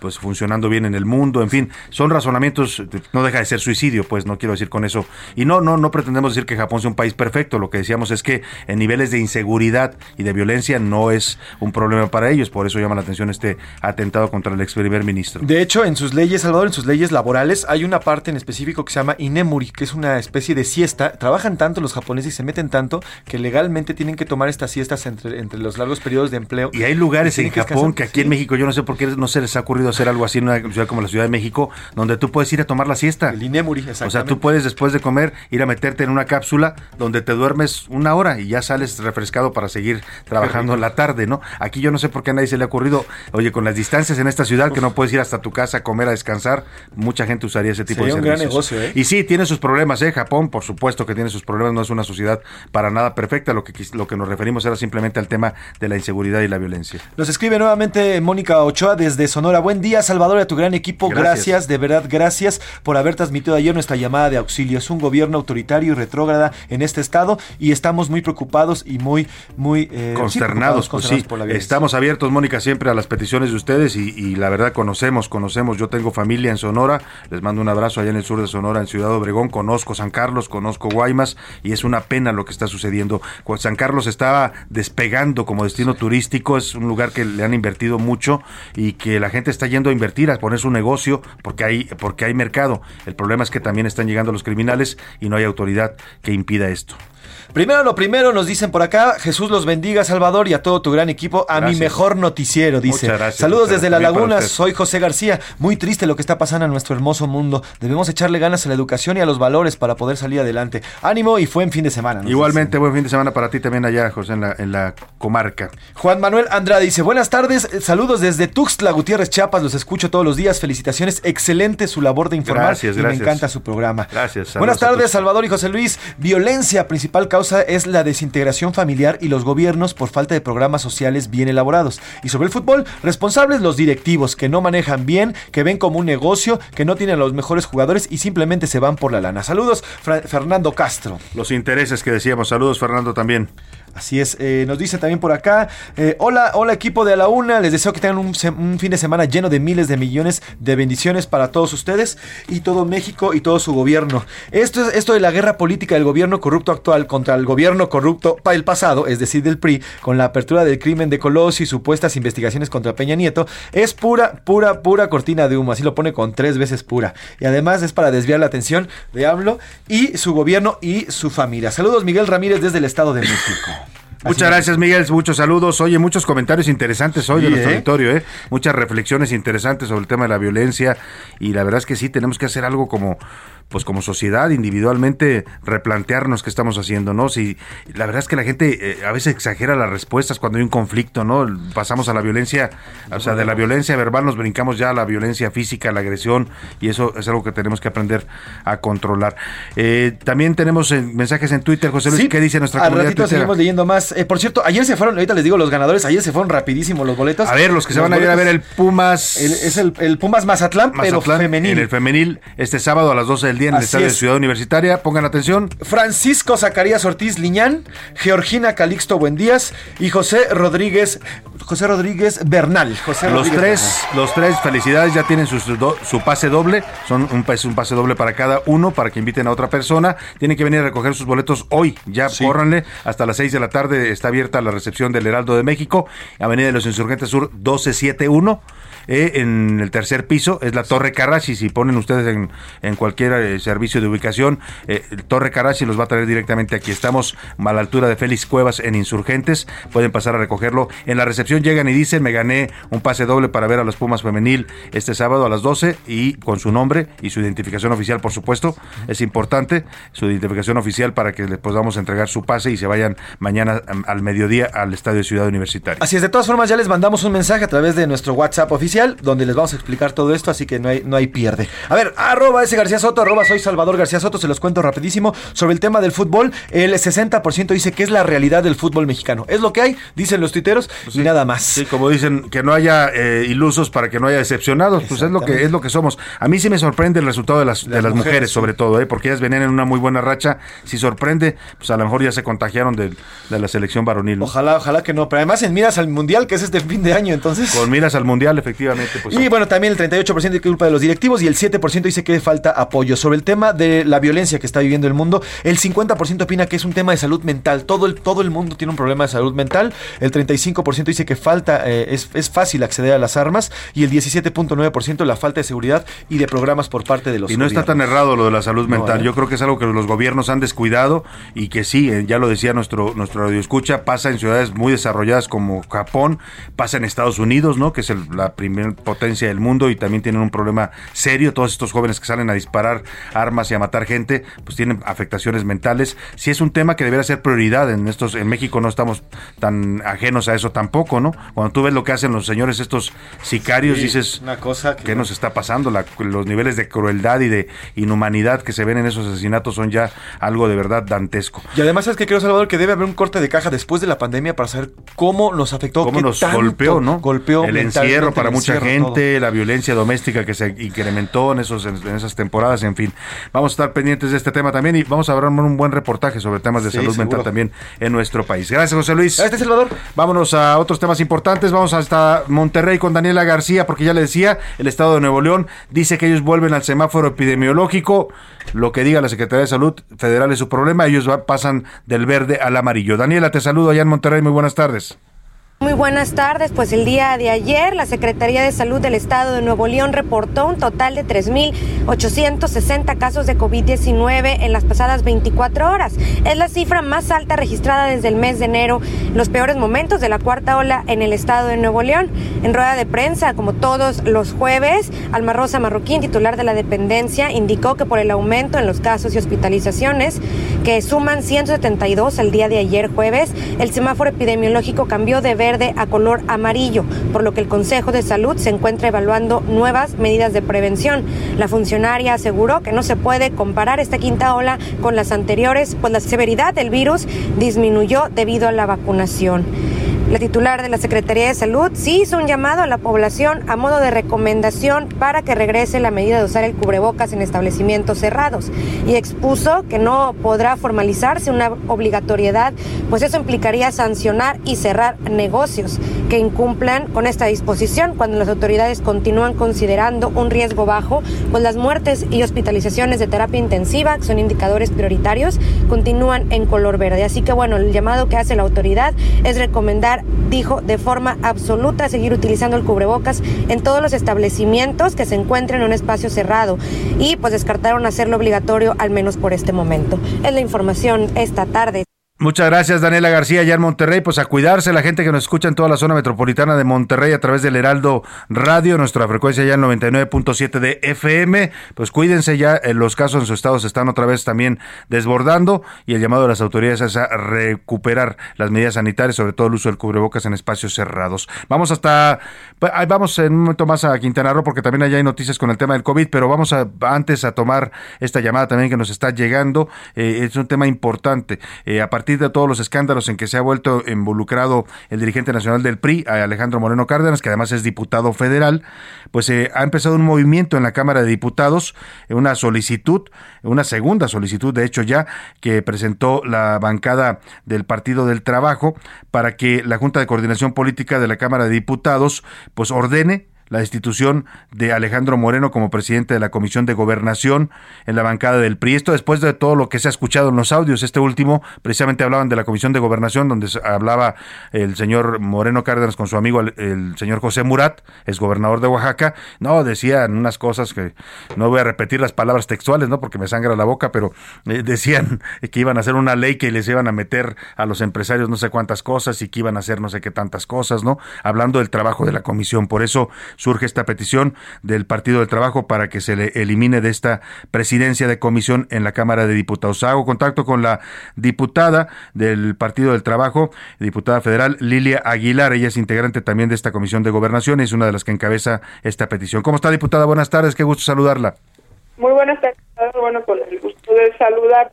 pues funcionando bien en el mundo, en fin, son razonamientos, no deja de ser suicidio, pues no quiero decir con eso. No, no, no pretendemos decir que Japón sea un país perfecto, lo que decíamos es que en niveles de inseguridad y de violencia no es un problema para ellos, por eso llama la atención este atentado contra el ex primer ministro. De hecho, en sus leyes, Salvador, en sus leyes laborales, hay una parte en específico que se llama Inemuri, que es una especie de siesta. Trabajan tanto los japoneses y se meten tanto que legalmente tienen que tomar estas siestas entre, entre los largos periodos de empleo. Y hay lugares en que Japón que aquí en México yo no sé por qué no se les ha ocurrido hacer algo así en una ciudad como la Ciudad de México, donde tú puedes ir a tomar la siesta. El Inemuri, O sea, exactamente. tú puedes después de comer ir a meterte en una cápsula donde te duermes una hora y ya sales refrescado para seguir trabajando en la tarde, ¿no? Aquí yo no sé por qué a nadie se le ha ocurrido, oye, con las distancias en esta ciudad que no puedes ir hasta tu casa a comer, a descansar, mucha gente usaría ese tipo Sería de un gran servicios. negocio, ¿eh? Y sí, tiene sus problemas, ¿eh? Japón, por supuesto que tiene sus problemas, no es una sociedad para nada perfecta, lo que, lo que nos referimos era simplemente al tema de la inseguridad y la violencia. Nos escribe nuevamente Mónica Ochoa desde Sonora. Buen día, Salvador, a tu gran equipo. Gracias. Gracias. de verdad, gracias por haber transmitido ayer nuestra llamada de auxilio. Es un gobierno autoritario y retrógrada en este estado y estamos muy preocupados y muy, muy eh, consternados, pues consternados sí. por la. Estamos abiertos, Mónica, siempre a las peticiones de ustedes y, y la verdad conocemos, conocemos. Yo tengo familia en Sonora, les mando un abrazo allá en el sur de Sonora, en Ciudad Obregón. Conozco San Carlos, conozco Guaymas y es una pena lo que está sucediendo. San Carlos estaba despegando como destino turístico, es un lugar que le han invertido mucho y que la gente está yendo a invertir, a poner su negocio porque hay, porque hay mercado. El problema es que también están llegando los criminales y no hay autoridad que impida esto. Primero lo primero, nos dicen por acá, Jesús los bendiga, Salvador, y a todo tu gran equipo, a mi mejor noticiero, dice. Muchas gracias, Saludos muchas desde La gracias. Para Laguna, soy José García. Muy triste lo que está pasando en nuestro hermoso mundo. Debemos echarle ganas a la educación y a los valores para poder salir adelante. Ánimo y fue en fin de semana. Igualmente, buen fin de semana para ti también allá, José, en la, en la comarca. Juan Manuel Andrade dice, buenas tardes, eh, saludos desde Tuxtla Gutiérrez, Chiapas, los escucho todos los días, felicitaciones, excelente su labor de informar Gracias, y gracias. me encanta su programa. Gracias. Buenas tardes. Salvador y José Luis. Violencia, principal causa es la desintegración familiar y los gobiernos por falta de programas sociales bien elaborados. Y sobre el fútbol, responsables los directivos que no manejan bien, que ven como un negocio, que no tienen a los mejores jugadores y simplemente se van por la lana. Saludos, Fernando Castro. Los intereses que decíamos. Saludos, Fernando, también. Así es, eh, nos dice también por acá, eh, hola, hola equipo de A la Una, les deseo que tengan un, fin de semana lleno de miles de millones de bendiciones para todos ustedes y todo México y todo su gobierno. Esto, es, esto de la guerra política del gobierno corrupto actual contra el gobierno corrupto para el pasado, es decir, del PRI, con la apertura del crimen de Colosio y supuestas investigaciones contra Peña Nieto, es pura, pura, pura cortina de humo, así lo pone con tres veces pura. Y además es para desviar la atención de AMLO y su gobierno y su familia. Saludos Miguel Ramírez desde el Estado de México. Muchas gracias, Miguel. Muchos saludos. Oye, muchos comentarios interesantes hoy Sí, de nuestro ¿eh? auditorio, ¿eh? Muchas reflexiones interesantes sobre el tema de la violencia. Y la verdad es que sí, tenemos que hacer algo como, pues como sociedad, individualmente, replantearnos qué estamos haciendo, ¿no? Si, la verdad es que la gente eh, a veces exagera las respuestas cuando hay un conflicto, ¿no? Pasamos a la violencia, o sea, de la violencia verbal nos brincamos ya a la violencia física, a la agresión, y eso es algo que tenemos que aprender a controlar. Eh, también tenemos eh, mensajes en Twitter, José Luis, Sí, ¿qué dice nuestra Al comunidad ratito tuitera? seguimos leyendo más. Eh, por cierto, ayer se fueron, ahorita les digo los ganadores, ayer se fueron rapidísimo los boletos. A ver, los que se van a ir a ver el Pumas. El- es el, el Pumas Mazatlán, pero femenil. En el femenil, este sábado a las 12 del día en el Así Estadio de es. Ciudad Universitaria. Pongan atención. Francisco Zacarías Ortiz Liñán, Georgina Calixto Buendías y José Rodríguez, José Rodríguez Bernal. José Los Rodríguez tres, los tres, felicidades, ya tienen do- su pase doble. Son un, un pase doble para cada uno, para que inviten a otra persona. Tienen que venir a recoger sus boletos hoy. Ya córranle. Hasta las 6 de la tarde está abierta la recepción del Heraldo de México. Avenida de los Insurgentes Sur 1271. Eh, en el tercer piso es la Torre Carrachi. Si ponen ustedes en, en cualquier eh, servicio de ubicación, eh, Torre Carrachi los va a traer directamente aquí. Estamos a la altura de Félix Cuevas en Insurgentes. Pueden pasar a recogerlo. En la recepción llegan y dicen, me gané un pase doble para ver a los Pumas femenil este sábado a las 12 y con su nombre y su identificación oficial, por supuesto. Es importante su identificación oficial para que les podamos entregar su pase y se vayan mañana am, al mediodía al Estadio Ciudad Universitaria. Así es, de todas formas ya les mandamos un mensaje a través de nuestro WhatsApp oficial donde les vamos a explicar todo esto, así que no hay, no hay pierde. A ver, arroba ese García Soto, arroba soy Salvador García Soto, se los cuento rapidísimo sobre el tema del fútbol. El 60% dice que es la realidad del fútbol mexicano. Es lo que hay, dicen los tuiteros, y nada más. Sí, como dicen, que no haya eh, ilusos para que no haya decepcionados, pues es lo que es lo que somos. A mí sí me sorprende el resultado de las, de las mujeres, sobre todo, ¿eh? porque ellas venían en una muy buena racha. Si sorprende, pues a lo mejor ya se contagiaron de, de la selección varonil. ¿no? Ojalá, ojalá que no, pero además en miras al mundial, que es este fin de año, entonces. Con miras al mundial, efectivamente. Pues, Y bueno, también el 38% dice que es culpa de los directivos y el 7% dice que falta apoyo. Sobre el tema de la violencia que está viviendo el mundo, el 50% opina que es un tema de salud mental. Todo el, todo el mundo tiene un problema de salud mental. El 35% dice que falta, eh, es, es fácil acceder a las armas. Y el 17.9% la falta de seguridad y de programas por parte de los Y no está tan errado lo de la salud mental. ¿eh? Yo creo que es algo que los gobiernos han descuidado y que sí, eh, ya lo decía nuestro nuestro radio escucha, pasa en ciudades muy desarrolladas como Japón, pasa en Estados Unidos, ¿no? Que es el- la primera potencia del mundo y también tienen un problema serio. Todos estos jóvenes que salen a disparar armas y a matar gente, pues tienen afectaciones mentales. Si es un tema que debería ser prioridad en estos, en México no estamos tan ajenos a eso tampoco, ¿no? Cuando tú ves lo que hacen los señores estos sicarios, Sí, dices, una cosa que- ¿qué nos está pasando? La- los niveles de crueldad y de inhumanidad que se ven en esos asesinatos son ya algo de verdad dantesco. Y además, ¿sabes qué creo, Salvador? Que debe haber un corte de caja después de la pandemia para saber cómo nos afectó. cómo nos golpeó, ¿no? Golpeó el encierro para mucha gente, la violencia doméstica que se incrementó en esos en, esas temporadas, en fin. Vamos a estar pendientes de este tema también y vamos a hablar un buen reportaje sobre temas de Sí, salud seguro. mental también en nuestro país. Gracias, José Luis. Este Salvador. Vámonos a otros temas importantes. Vamos hasta Monterrey con Daniela García, porque ya le decía, el Estado de Nuevo León dice que ellos vuelven al semáforo epidemiológico. Lo que diga la Secretaría de Salud Federal es su problema. Ellos va- pasan del verde al amarillo. Daniela, te saludo allá en Monterrey. Muy buenas tardes. Muy buenas tardes. Pues el día de ayer la Secretaría de Salud del Estado de Nuevo León reportó un total de 3.860 casos de COVID-19 en las pasadas 24 horas. Es la cifra más alta registrada desde el mes de enero, los peores momentos de la cuarta ola en el Estado de Nuevo León. En rueda de prensa, como todos los jueves, Alma Rosa Marroquín, titular de la dependencia, indicó que por el aumento en los casos y hospitalizaciones, que suman 172 al día de ayer jueves, el semáforo epidemiológico cambió de verde a color amarillo, por lo que el Consejo de Salud se encuentra evaluando nuevas medidas de prevención. La funcionaria aseguró que no se puede comparar esta quinta ola con las anteriores, pues la severidad del virus disminuyó debido a la vacunación. La titular de la Secretaría de Salud sí hizo un llamado a la población a modo de recomendación para que regrese la medida de usar el cubrebocas en establecimientos cerrados y expuso que no podrá formalizarse una obligatoriedad, pues eso implicaría sancionar y cerrar negocios que incumplan con esta disposición cuando las autoridades continúan considerando un riesgo bajo, pues las muertes y hospitalizaciones de terapia intensiva, que son indicadores prioritarios, continúan en color verde. Así que bueno, el llamado que hace la autoridad es recomendar, dijo, de forma absoluta seguir utilizando el cubrebocas en todos los establecimientos que se encuentren en un espacio cerrado y pues descartaron hacerlo obligatorio al menos por este momento. Es la información esta tarde. Muchas gracias, Daniela García, allá en Monterrey. Pues a cuidarse la gente que nos escucha en toda la zona metropolitana de Monterrey a través del Heraldo Radio, nuestra frecuencia ya en 99.7 de FM. Pues cuídense ya, eh, los casos en su estado se están otra vez también desbordando y el llamado de las autoridades es a recuperar las medidas sanitarias, sobre todo el uso del cubrebocas en espacios cerrados. Vamos hasta, vamos en un momento más a Quintana Roo porque también allá hay noticias con el tema del COVID, pero vamos a, antes a tomar esta llamada también que nos está llegando. Eh, es un tema importante. Eh, a partir de todos los escándalos en que se ha vuelto involucrado el dirigente nacional del PRI, Alejandro Moreno Cárdenas, que además es diputado federal, pues eh, ha empezado un movimiento en la Cámara de Diputados, eh, una solicitud, una segunda solicitud, de hecho ya, que presentó la bancada del Partido del Trabajo para que la Junta de Coordinación Política de la Cámara de Diputados pues ordene la destitución de Alejandro Moreno como presidente de la Comisión de Gobernación en la bancada del PRI. Esto después de todo lo que se ha escuchado en los audios. Este último, precisamente hablaban de la Comisión de Gobernación, donde hablaba el señor Moreno Cárdenas con su amigo el, el señor José Murat, es gobernador de Oaxaca. No, decían unas cosas que no voy a repetir las palabras textuales, ¿no? Porque me sangra la boca, pero eh, decían que iban a hacer una ley que les iban a meter a los empresarios no sé cuántas cosas y que iban a hacer no sé qué tantas cosas, ¿no? Hablando del trabajo de la comisión. Por eso surge esta petición del Partido del Trabajo para que se le elimine de esta presidencia de comisión en la Cámara de Diputados. Hago contacto con la diputada del Partido del Trabajo, diputada federal Lilia Aguilar. Ella es integrante también de esta comisión de gobernación y es una de las que encabeza esta petición. ¿Cómo está, diputada? Buenas tardes, qué gusto saludarla. Muy buenas tardes. Bueno, con el gusto de saludar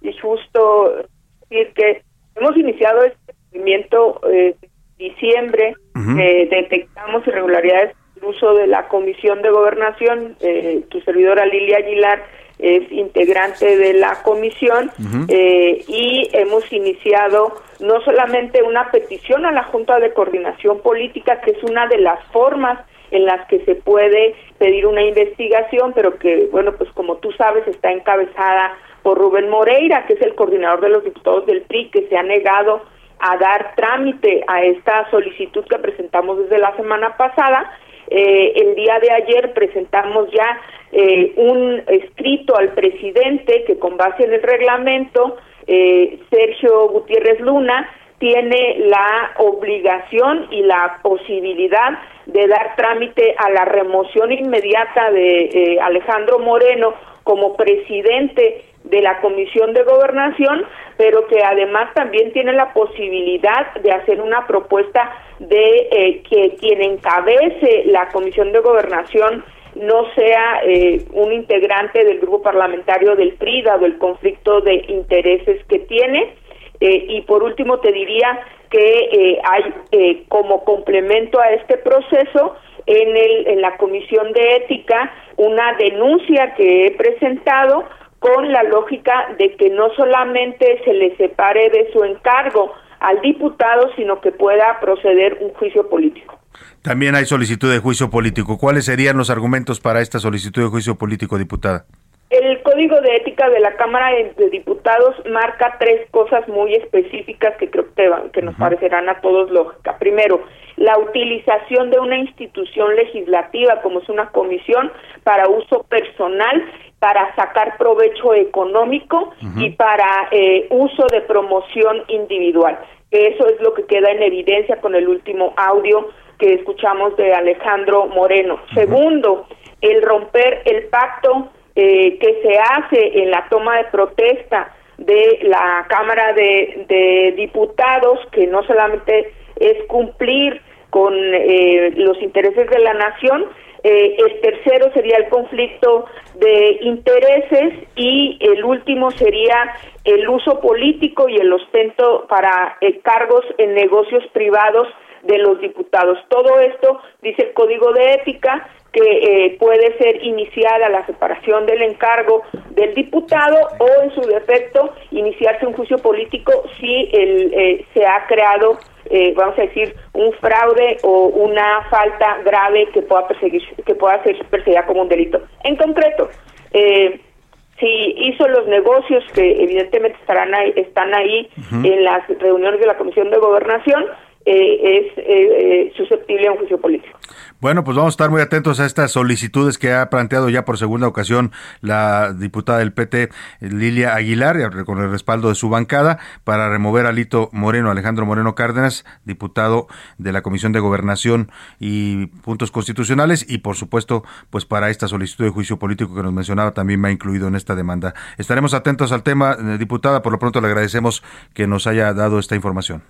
y justo decir que hemos iniciado este movimiento eh, diciembre, Ujú. eh, detectamos irregularidades uso de la Comisión de Gobernación. Eh, tu servidora Lilia Aguilar es integrante de la comisión eh, y hemos iniciado no solamente una petición a la Junta de Coordinación Política, que es una de las formas en las que se puede pedir una investigación, pero que, bueno, pues como tú sabes, está encabezada por Rubén Moreira, que es el coordinador de los diputados del PRI, que se ha negado a dar trámite a esta solicitud que presentamos desde la semana pasada. Eh, el día de ayer presentamos ya eh, un escrito al presidente que con base en el reglamento, eh, Sergio Gutiérrez Luna tiene la obligación y la posibilidad de dar trámite a la remoción inmediata de eh, Alejandro Moreno como presidente de la Comisión de Gobernación, pero que además también tiene la posibilidad de hacer una propuesta de eh, que quien encabece la Comisión de Gobernación no sea eh, un integrante del grupo parlamentario del PRI, dado el conflicto de intereses que tiene. Eh, y por último te diría que eh, hay como complemento a este proceso en, el, en la Comisión de Ética una denuncia que he presentado con la lógica de que no solamente se le separe de su encargo al diputado, sino que pueda proceder un juicio político. También hay solicitud de juicio político. ¿Cuáles serían los argumentos para esta solicitud de juicio político, diputada? El Código de Ética de la Cámara de Diputados marca tres cosas muy específicas que creo que, van- que nos parecerán a todos lógica. Primero, la utilización de una institución legislativa como es una comisión para uso personal, para sacar provecho económico y para eh, uso de promoción individual. Eso es lo que queda en evidencia con el último audio que escuchamos de Alejandro Moreno. Segundo, el romper el pacto eh, que se hace en la toma de protesta de la Cámara de, de Diputados, que no solamente es cumplir con eh, los intereses de la nación, eh, el tercero sería el conflicto de intereses y el último sería el uso político y el ostento para eh, cargos en negocios privados de los diputados. Todo esto dice el Código de Ética que eh, puede ser iniciada la separación del encargo del diputado o en su defecto iniciarse un juicio político si el, eh, se ha creado eh, vamos a decir un fraude o una falta grave que pueda perseguir que pueda ser perseguida como un delito. En concreto eh, si hizo los negocios que evidentemente estarán ahí, están ahí en las reuniones de la Comisión de Gobernación eh, es eh, eh, susceptible a un juicio político. Bueno, pues vamos a estar muy atentos a estas solicitudes que ha planteado ya por segunda ocasión la diputada del PT, Lilia Aguilar, con el respaldo de su bancada, para remover a Lito Moreno, Alejandro Moreno Cárdenas, diputado de la Comisión de Gobernación y Puntos Constitucionales, y por supuesto, pues para esta solicitud de juicio político que nos mencionaba, también me ha incluido en esta demanda. Estaremos atentos al tema, eh, diputada, por lo pronto le agradecemos que nos haya dado esta información.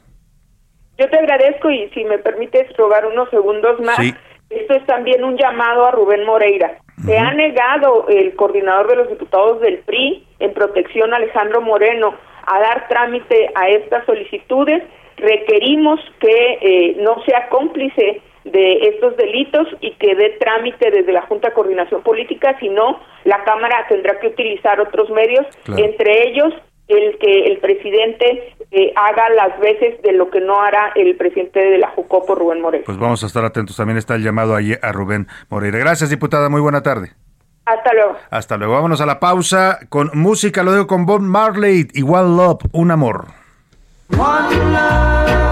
Yo te agradezco y si me permites robar unos segundos más, Sí. esto es también un llamado a Rubén Moreira. Se ha negado el coordinador de los diputados del PRI en protección Alejandro Moreno a dar trámite a estas solicitudes. Requerimos que eh, no sea cómplice de estos delitos y que dé trámite desde la Junta de Coordinación Política, sino la Cámara tendrá que utilizar otros medios, Claro. entre ellos el que el presidente eh, haga las veces de lo que no hará el presidente de la Jucopo, Rubén Moreno. Pues vamos a estar atentos. También está el llamado ahí a Rubén Moreira. Gracias, diputada. Muy buena tarde. Hasta luego. Hasta luego. Vámonos a la pausa con música. Lo dejo con Bob Marley. Igual Love, un amor. One love,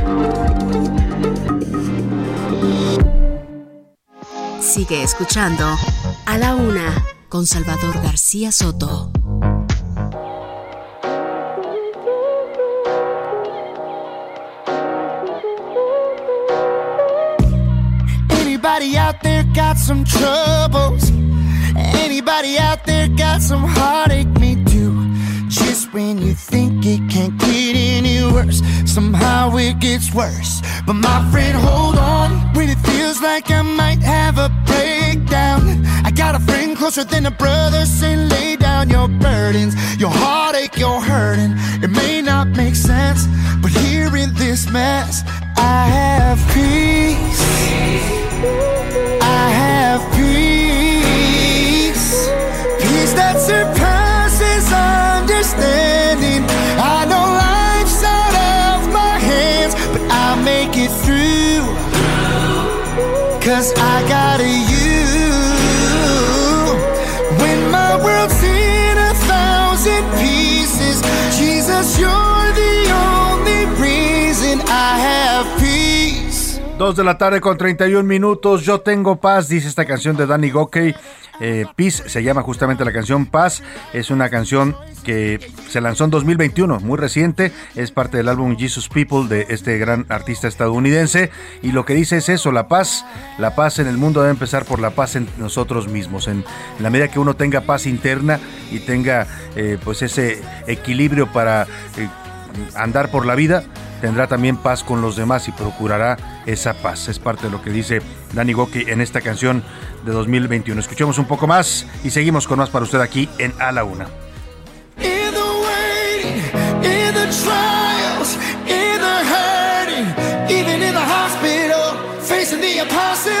Sigue escuchando A la Una con Salvador García Soto. Anybody out there got some troubles? Anybody out there got some heartache? Me too. Just when you think it can't get any worse, somehow it gets worse. But my friend, hold on when it feels like I might have a got a friend closer than a brother say lay down your burdens, your heartache, your hurting. It may not make sense, but here in this mess, I have peace. I have peace. Peace that surpasses understanding. I know life's out of my hands, but I'll make it through. Cause I got a Dos de la tarde con 31 minutos. Yo tengo paz, dice esta canción de Danny Gokey. Eh, Peace se llama justamente la canción Paz. Es una canción que se lanzó en 2021, muy reciente. Es parte del álbum Jesus People de este gran artista estadounidense. Y lo que dice es eso: la paz, la paz en el mundo debe empezar por la paz en nosotros mismos. En, la medida que uno tenga paz interna y tenga eh, pues ese equilibrio para eh, andar por la vida, tendrá también paz con los demás y procurará esa paz. Es parte de lo que dice Danny Goki en esta canción de 2021. Escuchemos un poco más y seguimos con más para usted aquí en A la Una. In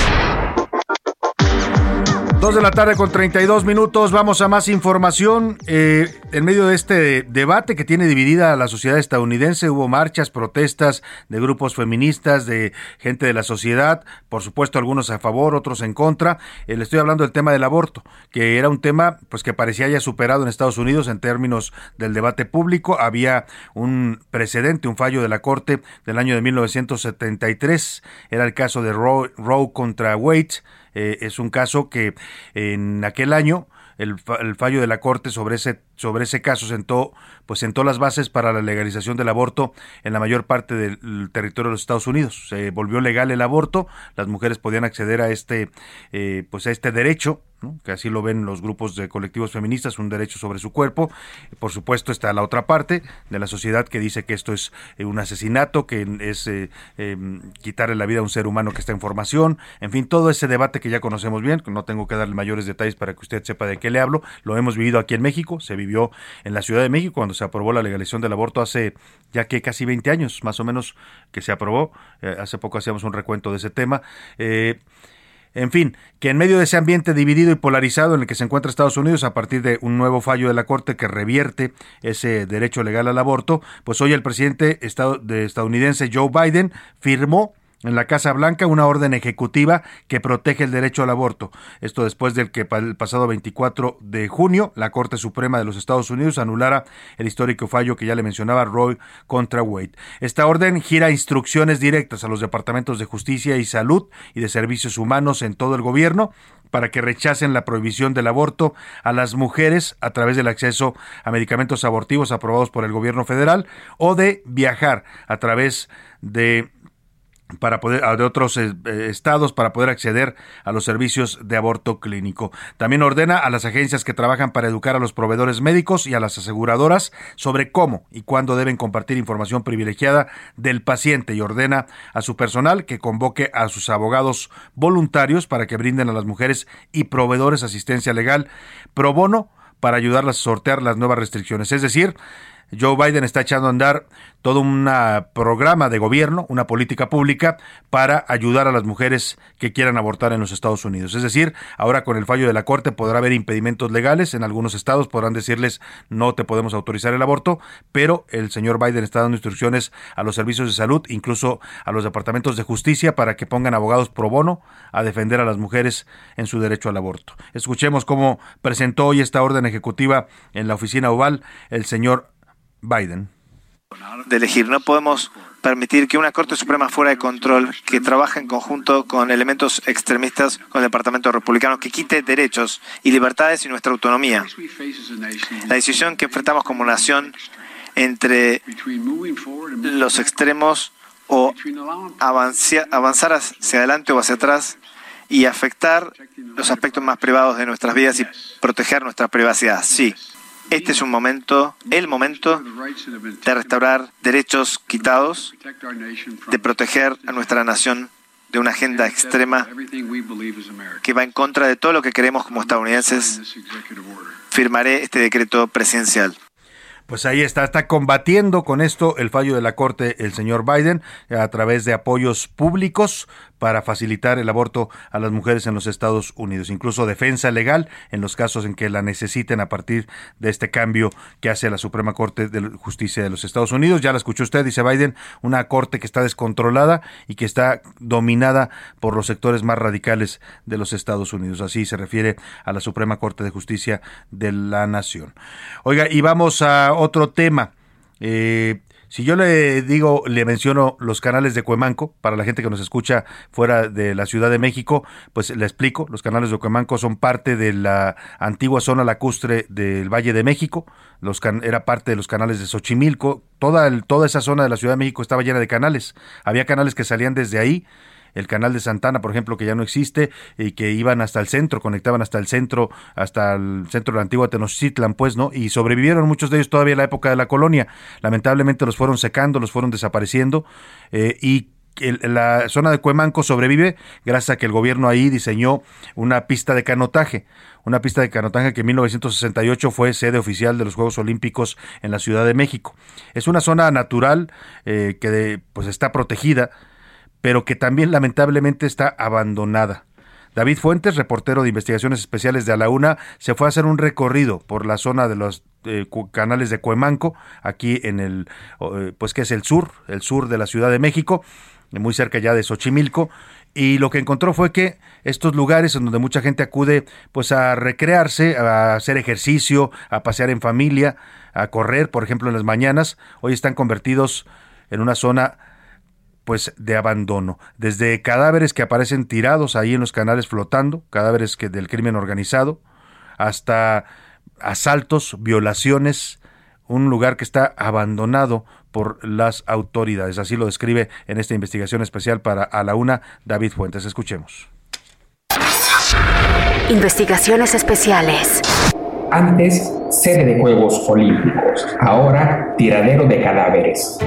Dos de la tarde con 32 minutos, vamos a más información. Eh, en medio de este debate que tiene dividida a la sociedad estadounidense, hubo marchas, protestas de grupos feministas, de gente de la sociedad, por supuesto algunos a favor, otros en contra. Eh, le estoy hablando del tema del aborto, que era un tema pues que parecía ya superado en Estados Unidos en términos del debate público. Había un precedente, un fallo de la Corte del año de 1973, era el caso de Roe, Roe contra Wade. Eh, es un caso que en aquel año el, el fallo de la Corte sobre ese, sobre ese caso sentó, pues sentó las bases para la legalización del aborto en la mayor parte del territorio de los Estados Unidos. Se volvió legal el aborto, las mujeres podían acceder a este, eh, pues a este derecho, que así lo ven los grupos de colectivos feministas, un derecho sobre su cuerpo. Por supuesto está la otra parte de la sociedad que dice que esto es eh, un asesinato, que es eh, eh, quitarle la vida a un ser humano que está en formación, en fin, todo ese debate que ya conocemos bien, no tengo que darle mayores detalles para que usted sepa de qué le hablo, lo hemos vivido aquí en México, se vivió en la Ciudad de México cuando se aprobó la legalización del aborto hace ya que casi 20 años, más o menos, que se aprobó, Eh, hace poco hacíamos un recuento de ese tema. Eh, en fin, que en medio de ese ambiente dividido y polarizado en el que se encuentra Estados Unidos a partir de un nuevo fallo de la Corte que revierte ese derecho legal al aborto, pues hoy el presidente estado- de estadounidense Joe Biden firmó en la Casa Blanca una orden ejecutiva que protege el derecho al aborto. Esto después del que el pasado 24 de junio la Corte Suprema de los Estados Unidos anulara el histórico fallo que ya le mencionaba Roy contra Wade. Esta orden gira instrucciones directas a los departamentos de justicia y salud y de servicios humanos en todo el gobierno para que rechacen la prohibición del aborto a las mujeres a través del acceso a medicamentos abortivos aprobados por el gobierno federal o de viajar a través de para poder de otros eh, eh, estados para poder acceder a los servicios de aborto clínico. También ordena a las agencias que trabajan para educar a los proveedores médicos y a las aseguradoras sobre cómo y cuándo deben compartir información privilegiada del paciente y ordena a su personal que convoque a sus abogados voluntarios para que brinden a las mujeres y proveedores asistencia legal pro bono para ayudarlas a sortear las nuevas restricciones. Es decir, Joe Biden está echando a andar todo un programa de gobierno, una política pública para ayudar a las mujeres que quieran abortar en los Estados Unidos. Es decir, ahora con el fallo de la Corte podrá haber impedimentos legales. En algunos estados podrán decirles no te podemos autorizar el aborto, pero el señor Biden está dando instrucciones a los servicios de salud, incluso a los departamentos de justicia, para que pongan abogados pro bono a defender a las mujeres en su derecho al aborto. Escuchemos cómo presentó hoy esta orden ejecutiva en la oficina oval el señor Biden. de elegir. No podemos permitir que una Corte Suprema fuera de control, que trabaje en conjunto con elementos extremistas, con el Departamento Republicano, que quite derechos y libertades y nuestra autonomía. La decisión que enfrentamos como nación entre los extremos o avanzar hacia adelante o hacia atrás y afectar los aspectos más privados de nuestras vidas y proteger nuestra privacidad. Sí, este es un momento, el momento de restaurar derechos quitados, de proteger a nuestra nación de una agenda extrema que va en contra de todo lo que queremos como estadounidenses. Firmaré este decreto presidencial. Pues ahí está, está combatiendo con esto el fallo de la Corte el señor Biden a través de apoyos públicos para facilitar el aborto a las mujeres en los Estados Unidos, incluso defensa legal en los casos en que la necesiten a partir de este cambio que hace la Suprema Corte de Justicia de los Estados Unidos. Ya la escuchó usted, dice Biden, una corte que está descontrolada y que está dominada por los sectores más radicales de los Estados Unidos. Así se refiere a la Suprema Corte de Justicia de la Nación. Oiga, y vamos a otro tema. Eh, si yo le digo, le menciono los canales de Cuemanco, para la gente que nos escucha fuera de la Ciudad de México, pues le explico, los canales de Cuemanco son parte de la antigua zona lacustre del Valle de México, los era parte de los canales de Xochimilco, toda, el, toda esa zona de la Ciudad de México estaba llena de canales, había canales que salían desde ahí, el canal de Santana, por ejemplo, que ya no existe y que iban hasta el centro, conectaban hasta el centro, hasta el centro de la antigua Tenochtitlan, pues, ¿no? Y sobrevivieron muchos de ellos todavía en la época de la colonia. Lamentablemente los fueron secando, los fueron desapareciendo eh, y la zona de Cuemanco sobrevive gracias a que el gobierno ahí diseñó una pista de canotaje, una pista de canotaje que en 1968 fue sede oficial de los Juegos Olímpicos en la Ciudad de México. Es una zona natural eh, que pues está protegida, pero que también lamentablemente está abandonada. David Fuentes, reportero de investigaciones especiales de A la Una, se fue a hacer un recorrido por la zona de los eh, canales de Cuemanco, aquí en el, eh, pues que es el sur, el sur de la Ciudad de México, muy cerca ya de Xochimilco, y lo que encontró fue que estos lugares en donde mucha gente acude pues a recrearse, a hacer ejercicio, a pasear en familia, a correr, por ejemplo, en las mañanas, hoy están convertidos en una zona pues de abandono, desde cadáveres que aparecen tirados ahí en los canales flotando, cadáveres que del crimen organizado, hasta asaltos, violaciones, un lugar que está abandonado por las autoridades. Así lo describe en esta investigación especial para A la Una David Fuentes. Escuchemos. Investigaciones especiales. Antes, sede de Juegos Olímpicos. Ahora, tiradero de cadáveres.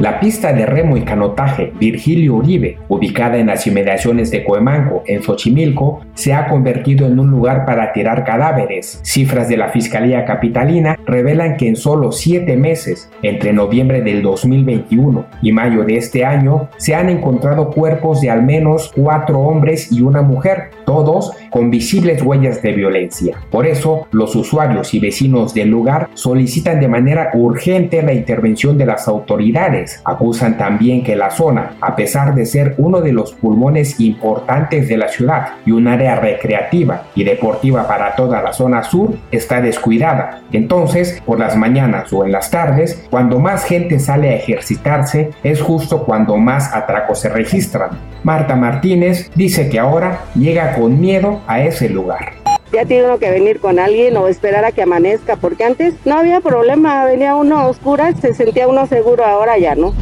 La pista de remo y canotaje Virgilio Uribe, ubicada en las inmediaciones de Coemanco, en Xochimilco, se ha convertido en un lugar para tirar cadáveres. Cifras de la Fiscalía Capitalina revelan que en solo siete meses, entre noviembre del 2021 y mayo de este año, se han encontrado cuerpos de al menos cuatro hombres y una mujer, todos con visibles huellas de violencia. Por eso, los usuarios y vecinos del lugar solicitan de manera urgente la intervención de las autoridades acusan también que la zona, a pesar de ser uno de los pulmones importantes de la ciudad y un área recreativa y deportiva para toda la zona sur, está descuidada. Entonces, por las mañanas o en las tardes, cuando más gente sale a ejercitarse, es justo cuando más atracos se registran. Marta Martínez dice que ahora llega con miedo a ese lugar ya tiene uno que venir con alguien o esperar a que amanezca, porque antes no había problema, venía uno a oscuras, se sentía uno seguro, ahora ya no.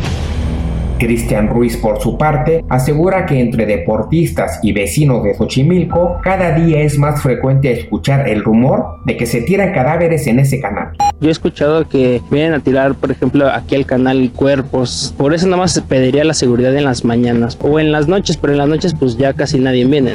Cristian Ruiz, por su parte, asegura que entre deportistas y vecinos de Xochimilco, cada día es más frecuente escuchar el rumor de que se tiran cadáveres en ese canal. Yo he escuchado que vienen a tirar, por ejemplo, aquí al canal cuerpos. Por eso nada más se pediría la seguridad en las mañanas o en las noches, pero en las noches pues ya casi nadie viene.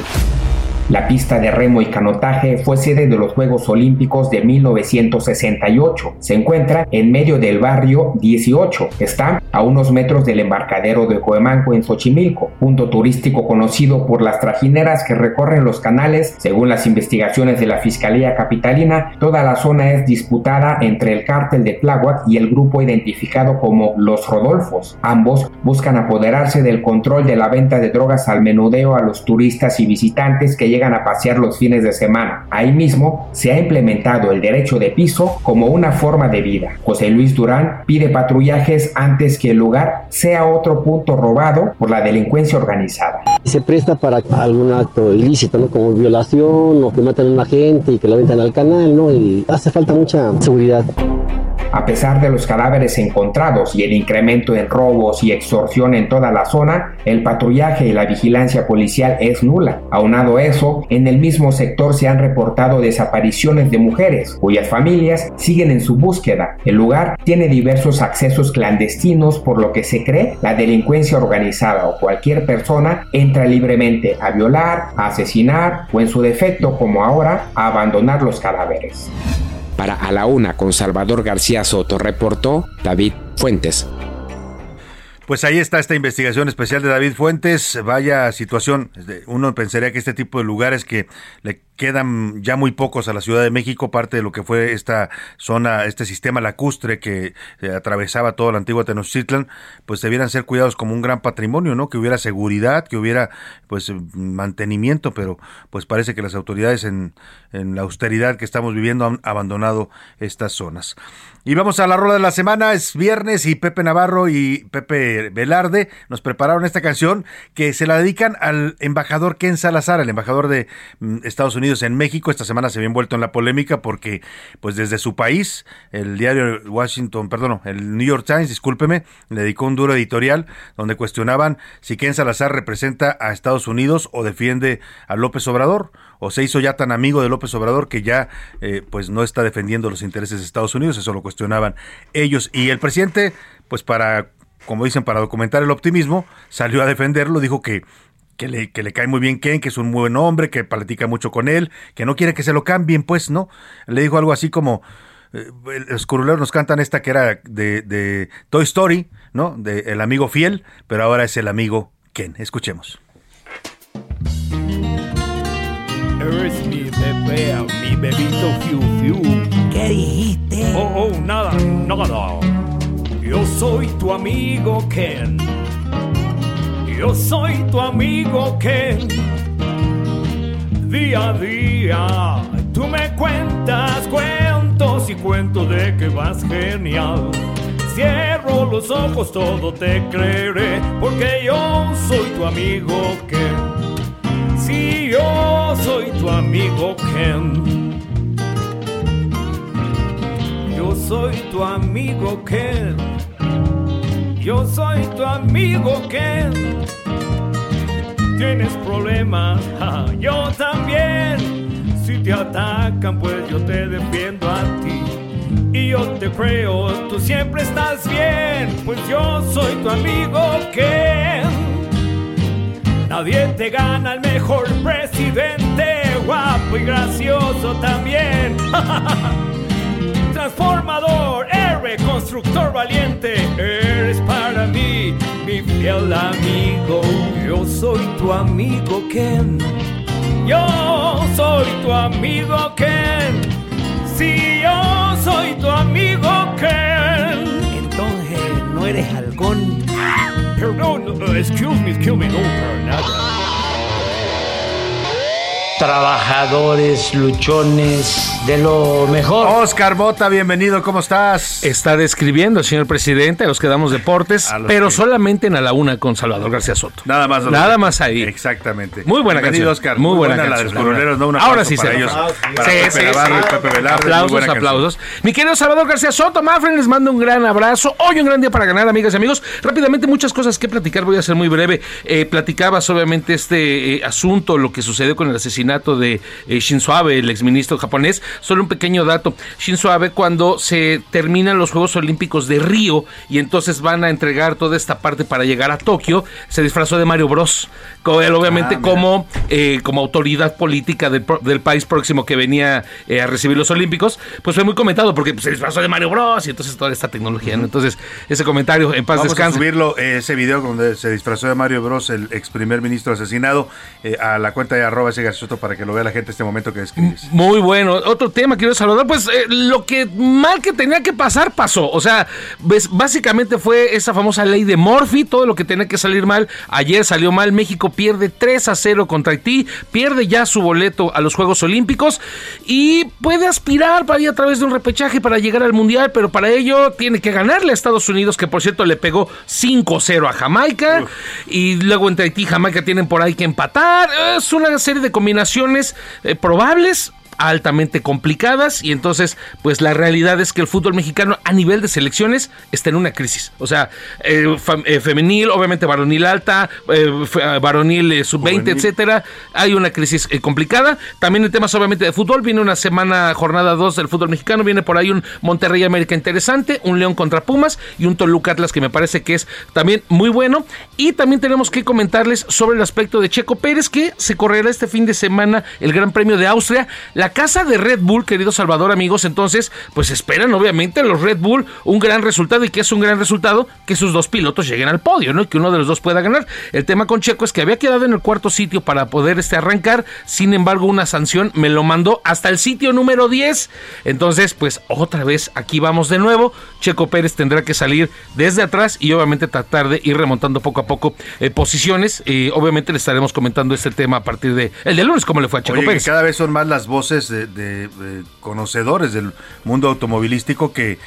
La pista de remo y canotaje fue sede de los Juegos Olímpicos de 1968. Se encuentra en medio del barrio 18. Está a unos metros del embarcadero de Coemanco en Xochimilco, punto turístico conocido por las trajineras que recorren los canales. Según las investigaciones de la Fiscalía Capitalina, toda la zona es disputada entre el cártel de Tláhuac y el grupo identificado como Los Rodolfos. Ambos buscan apoderarse del control de la venta de drogas al menudeo a los turistas y visitantes que llegan a pasear los fines de semana. Ahí mismo se ha implementado el derecho de piso como una forma de vida. José Luis Durán pide patrullajes antes que el lugar sea otro punto robado por la delincuencia organizada. Se presta para algún acto ilícito, ¿no? Como violación o que matan a una gente y que la ventan al canal, ¿no? Y hace falta mucha seguridad. A pesar de los cadáveres encontrados y el incremento en robos y extorsión en toda la zona, el patrullaje y la vigilancia policial es nula. Aunado eso, en el mismo sector se han reportado desapariciones de mujeres, cuyas familias siguen en su búsqueda. El lugar tiene diversos accesos clandestinos, por lo que se cree la delincuencia organizada o cualquier persona entra libremente a violar, a asesinar o en su defecto, como ahora, a abandonar los cadáveres. Para A la Una con Salvador García Soto reportó David Fuentes. Pues ahí está esta investigación especial de David Fuentes. Vaya situación. Uno pensaría que este tipo de lugares que le quedan ya muy pocos a la Ciudad de México, parte de lo que fue esta zona, este sistema lacustre que eh, atravesaba toda la antigua Tenochtitlan, pues debieran ser cuidados como un gran patrimonio, ¿no? Que hubiera seguridad, que hubiera pues mantenimiento, pero pues parece que las autoridades en, en la austeridad que estamos viviendo han abandonado estas zonas. Y vamos a la rola de la semana, es viernes y Pepe Navarro y Pepe Velarde nos prepararon esta canción que se la dedican al embajador Ken Salazar, el embajador de mm, Estados Unidos en México. Esta semana se había envuelto en la polémica porque pues desde su país, el diario Washington, perdón, el New York Times, discúlpeme, le dedicó un duro editorial donde cuestionaban si Ken Salazar representa a Estados Unidos o defiende a López Obrador o se hizo ya tan amigo de López Obrador que ya eh, pues no está defendiendo los intereses de Estados Unidos, eso lo cuestionaban ellos. Y el presidente, pues para, como dicen, para documentar el optimismo, salió a defenderlo, dijo que que le, que le cae muy bien Ken, que es un buen hombre, que platica mucho con él, que no quiere que se lo cambien, pues, ¿no? Le dijo algo así como, eh, los curuleros nos cantan esta que era de, de Toy Story, ¿no? De el amigo fiel, pero ahora es el amigo Ken. Escuchemos. Eres mi bebé, mi bebito fiu fiu. ¿Qué dijiste? Oh, oh, nada, nada. Yo soy tu amigo Ken. Yo soy tu amigo Ken. Día a día, tú me cuentas cuentos y cuentos de que vas genial. Cierro los ojos, todo te creeré, porque yo soy tu amigo Ken. Si yo soy tu amigo Ken. Yo soy tu amigo Ken. Yo soy tu amigo Ken. Tienes problemas, yo también. Si te atacan, pues yo te defiendo a ti. Y yo te creo, tú siempre estás bien, pues yo soy tu amigo Ken. Nadie te gana el mejor presidente, guapo y gracioso también. Transformador, héroe, constructor valiente, eres para mí mi fiel amigo. Yo soy tu amigo Ken. Yo soy tu amigo Ken. Si yo soy tu amigo Ken. Entonces, ¿no eres halcón? Perdón, excuse me, excuse me, no, para nada. Trabajadores, luchones, de lo mejor. Oscar Bota, bienvenido, ¿cómo estás? Está describiendo, señor presidente, a los que damos deportes, pero que- solamente en A la Una con Salvador García Soto. Nada más. Nada más ahí. Exactamente. Muy buena Bienvenido, canción. Oscar. Muy buena, la de canción. los la Ahora sí para se ellos. Para Sí, Pepe sí, Navarro sí. y Pepe Velarde, muy Aplausos, buena canción. aplausos. Mi querido Salvador García Soto, Mafren, les mando un gran abrazo. Hoy un gran día para ganar, amigas y amigos. Rápidamente, muchas cosas que platicar. Voy a ser muy breve. Eh, platicabas, obviamente, este eh, asunto, lo que sucedió con el asesinato de eh, Shinzo Abe, el exministro japonés. Solo un pequeño dato. Shinzo Abe, cuando se terminan los Juegos Olímpicos de Río y entonces van a entregar toda esta parte para llegar a Tokio, se disfrazó de Mario Bros. Con él, obviamente, Ah, como, eh, como autoridad política del, país próximo que venía eh, a recibir los Olímpicos, pues fue muy comentado porque pues, se disfrazó de Mario Bros. y entonces toda esta tecnología. ¿no? Entonces, ese comentario, en paz Vamos descanse. a subirlo, eh, ese video donde se disfrazó de Mario Bros, el ex primer ministro asesinado, eh, a la cuenta de arroba ese para que lo vea la gente este momento que describes. Muy bueno. Otro tema, quiero saludar. Pues eh, lo que mal que tenía que pasar, pasó. O sea, ves, básicamente fue esa famosa ley de Morphy, todo lo que tenía que salir mal. Ayer salió mal. México pierde 3 a 0 contra Haití, pierde ya su boleto a los Juegos Olímpicos y puede aspirar para ir a través de un repechaje para llegar al Mundial, pero para ello tiene que ganarle a Estados Unidos, que por cierto le pegó 5-0 a Jamaica. Y luego entre Haití y Jamaica tienen por ahí que empatar. Es una serie de combinaciones eh, probables altamente complicadas y entonces pues la realidad es que el fútbol mexicano a nivel de selecciones está en una crisis. O sea eh, eh, femenil obviamente varonil alta eh, eh, varonil eh, sub 20 Juvenil. etcétera hay una crisis complicada. También en temas obviamente de fútbol viene una semana jornada 2 del fútbol mexicano viene por ahí un Monterrey América interesante un León contra Pumas y un Toluca Atlas que me parece que es también muy bueno. Y también tenemos que comentarles sobre el aspecto de Checo Pérez que se correrá este fin de semana el Gran Premio de Austria la la casa de Red Bull, querido Salvador, amigos, entonces, pues esperan obviamente los Red Bull un gran resultado y que es un gran resultado que sus dos pilotos lleguen al podio, ¿no? Y que uno de los dos pueda ganar. El tema con Checo es que había quedado en el cuarto sitio para poder este arrancar, sin embargo, una sanción me lo mandó hasta el sitio número 10. Entonces, pues otra vez aquí vamos de nuevo. Checo Pérez tendrá que salir desde atrás y obviamente tratar de ir remontando poco a poco eh, posiciones. Obviamente le estaremos comentando este tema a partir de el de lunes, cómo le fue a Checo Oye, Pérez. que cada vez son más las voces de, conocedores del mundo automovilístico que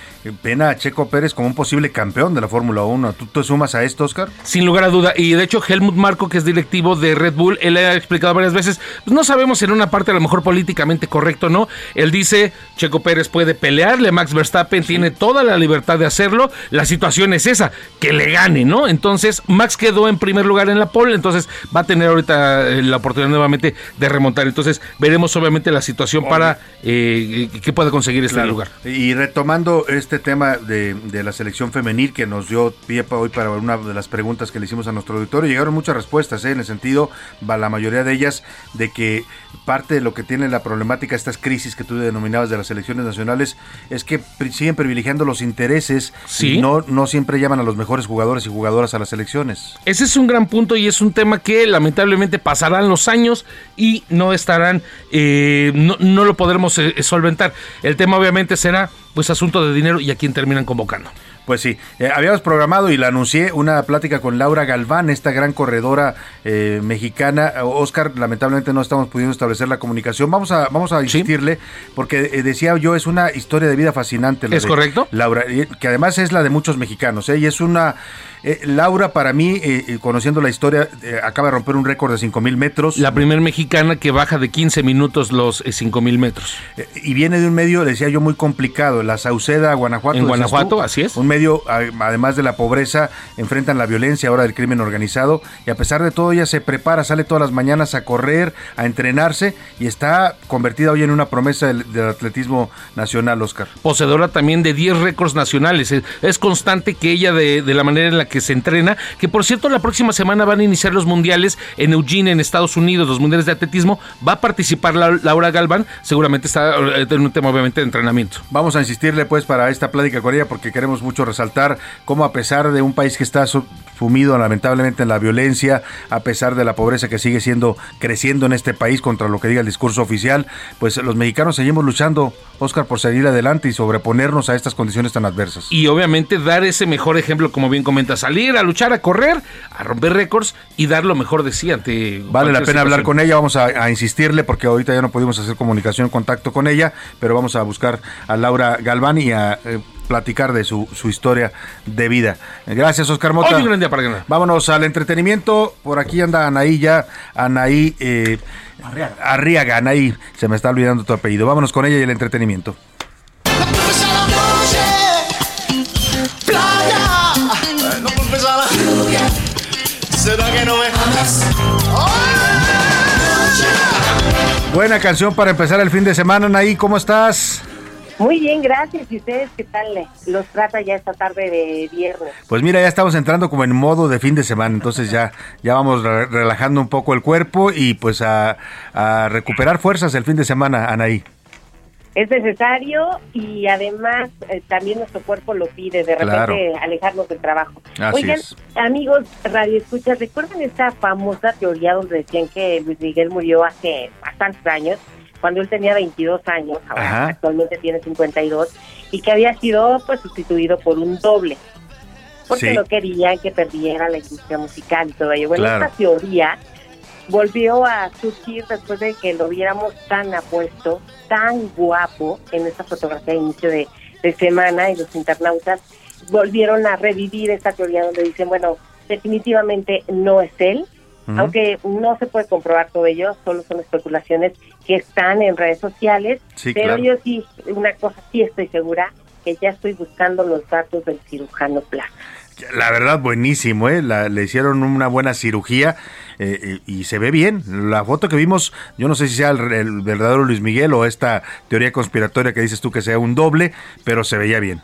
ven a Checo Pérez como un posible campeón de la Fórmula 1. ¿Tú te sumas a esto, Oscar? Sin lugar a duda. Y de hecho, Helmut Marco, que es directivo de Red Bull, él ha explicado varias veces, pues no sabemos en una parte a lo mejor políticamente correcto, ¿no? Él dice, Checo Pérez puede pelearle, Max Verstappen tiene toda la libertad de hacerlo. La situación es esa, que le gane, ¿no? Entonces, Max quedó en primer lugar en la pole, entonces va a tener ahorita eh, la oportunidad nuevamente de remontar. Entonces, veremos obviamente la situación para eh, que pueda conseguir este Claro. lugar. Y retomando este tema de, de la selección femenil que nos dio pie hoy para una de las preguntas que le hicimos a nuestro auditorio, llegaron muchas respuestas, ¿eh? en el sentido, la mayoría de ellas, de que parte de lo que tiene la problemática, estas crisis que tú denominabas de las selecciones nacionales, es que siguen privilegiando los intereses Sí. y no, no siempre llaman a los mejores jugadores y jugadoras a las selecciones. Ese es un gran punto y es un tema que lamentablemente pasarán los años y no estarán, eh, no, no lo podremos eh, solventar. El tema obviamente será pues asunto de dinero y a quién terminan convocando. Pues sí, eh, habíamos programado y la anuncié una plática con Laura Galván, esta gran corredora eh, mexicana. Oscar, lamentablemente no estamos pudiendo establecer la comunicación. Vamos a, vamos a insistirle, porque eh, decía yo, es una historia de vida fascinante. la ¿Es de correcto? Laura, que además es la de muchos mexicanos. ¿eh? Y es una. Eh, Laura, para mí, eh, eh, conociendo la historia, eh, acaba de romper un récord de 5000 metros. La primer mexicana que baja de 15 minutos los 5000 metros. Y viene de un medio, decía yo, muy complicado, la Sauceda, Guanajuato. En Guanajuato, tú. así es. Un medio, además de la pobreza, enfrentan la violencia ahora del crimen organizado y a pesar de todo ella se prepara, sale todas las mañanas a correr, a entrenarse y está convertida hoy en una promesa del, del atletismo nacional, Oscar. poseedora también de 10 récords nacionales. Es, es constante que ella, de, de la manera en la que se entrena, que por cierto la próxima semana van a iniciar los mundiales en Eugene, en Estados Unidos, los mundiales de atletismo, va a participar La- Laura Galván, seguramente está eh, en un tema obviamente de entrenamiento. Vamos a insistirle pues para esta plática con ella porque queremos mucho resaltar cómo a pesar de un país que está su- sumido lamentablemente en la violencia, a pesar de la pobreza que sigue siendo creciendo en este país contra lo que diga el discurso oficial, pues los mexicanos seguimos luchando, Oscar, por seguir adelante y sobreponernos a estas condiciones tan adversas. Y obviamente dar ese mejor ejemplo, como bien comenta, salir a luchar, a correr, a romper récords y dar lo mejor de sí ante... Vale la pena hablar con ella, vamos a, a insistirle porque ahorita ya no pudimos hacer comunicación, contacto con ella, pero vamos a buscar a Laura Galván y a eh, platicar de su, su historia de vida. Gracias, Oscar Mota. Hoy un gran día para ganar. Vámonos al entretenimiento. Por aquí anda Anaí ya. Anaí eh, Arriaga. Anaí, se me está olvidando tu apellido. Vámonos con ella y el entretenimiento. ¿Será que no me amas? Buena canción para empezar el fin de semana, Anaí. ¿Cómo estás? Muy bien, gracias. ¿Y ustedes qué tal los trata ya esta tarde de viernes? Pues mira, ya estamos entrando como en modo de fin de semana, entonces ya, ya vamos re- relajando un poco el cuerpo y pues a, a recuperar fuerzas el fin de semana, Anaí. Es necesario y además eh, también nuestro cuerpo lo pide, de repente Claro. alejarnos del trabajo. Así Oigan, es. amigos, Radio Escuchas, ¿recuerdan esta famosa teoría donde decían que Luis Miguel murió hace bastantes años? Cuando él tenía 22 años, ahora Ajá. actualmente tiene 52, y que había sido pues sustituido por un doble. Porque Sí. no querían que perdiera la industria musical y todo ello. Bueno, Claro. esta teoría volvió a surgir después de que lo viéramos tan apuesto, tan guapo en esta fotografía de inicio de, de semana y los internautas volvieron a revivir esta teoría donde dicen, bueno, definitivamente no es él, aunque no se puede comprobar todo ello, solo son especulaciones que están en redes sociales, Sí, pero claro. yo sí, una cosa sí estoy segura, que ya estoy buscando los datos del cirujano Plaza. La verdad, buenísimo, ¿eh? La- le hicieron una buena cirugía eh, y se ve bien. La foto que vimos, yo no sé si sea el, el verdadero Luis Miguel o esta teoría conspiratoria que dices tú que sea un doble, pero se veía bien.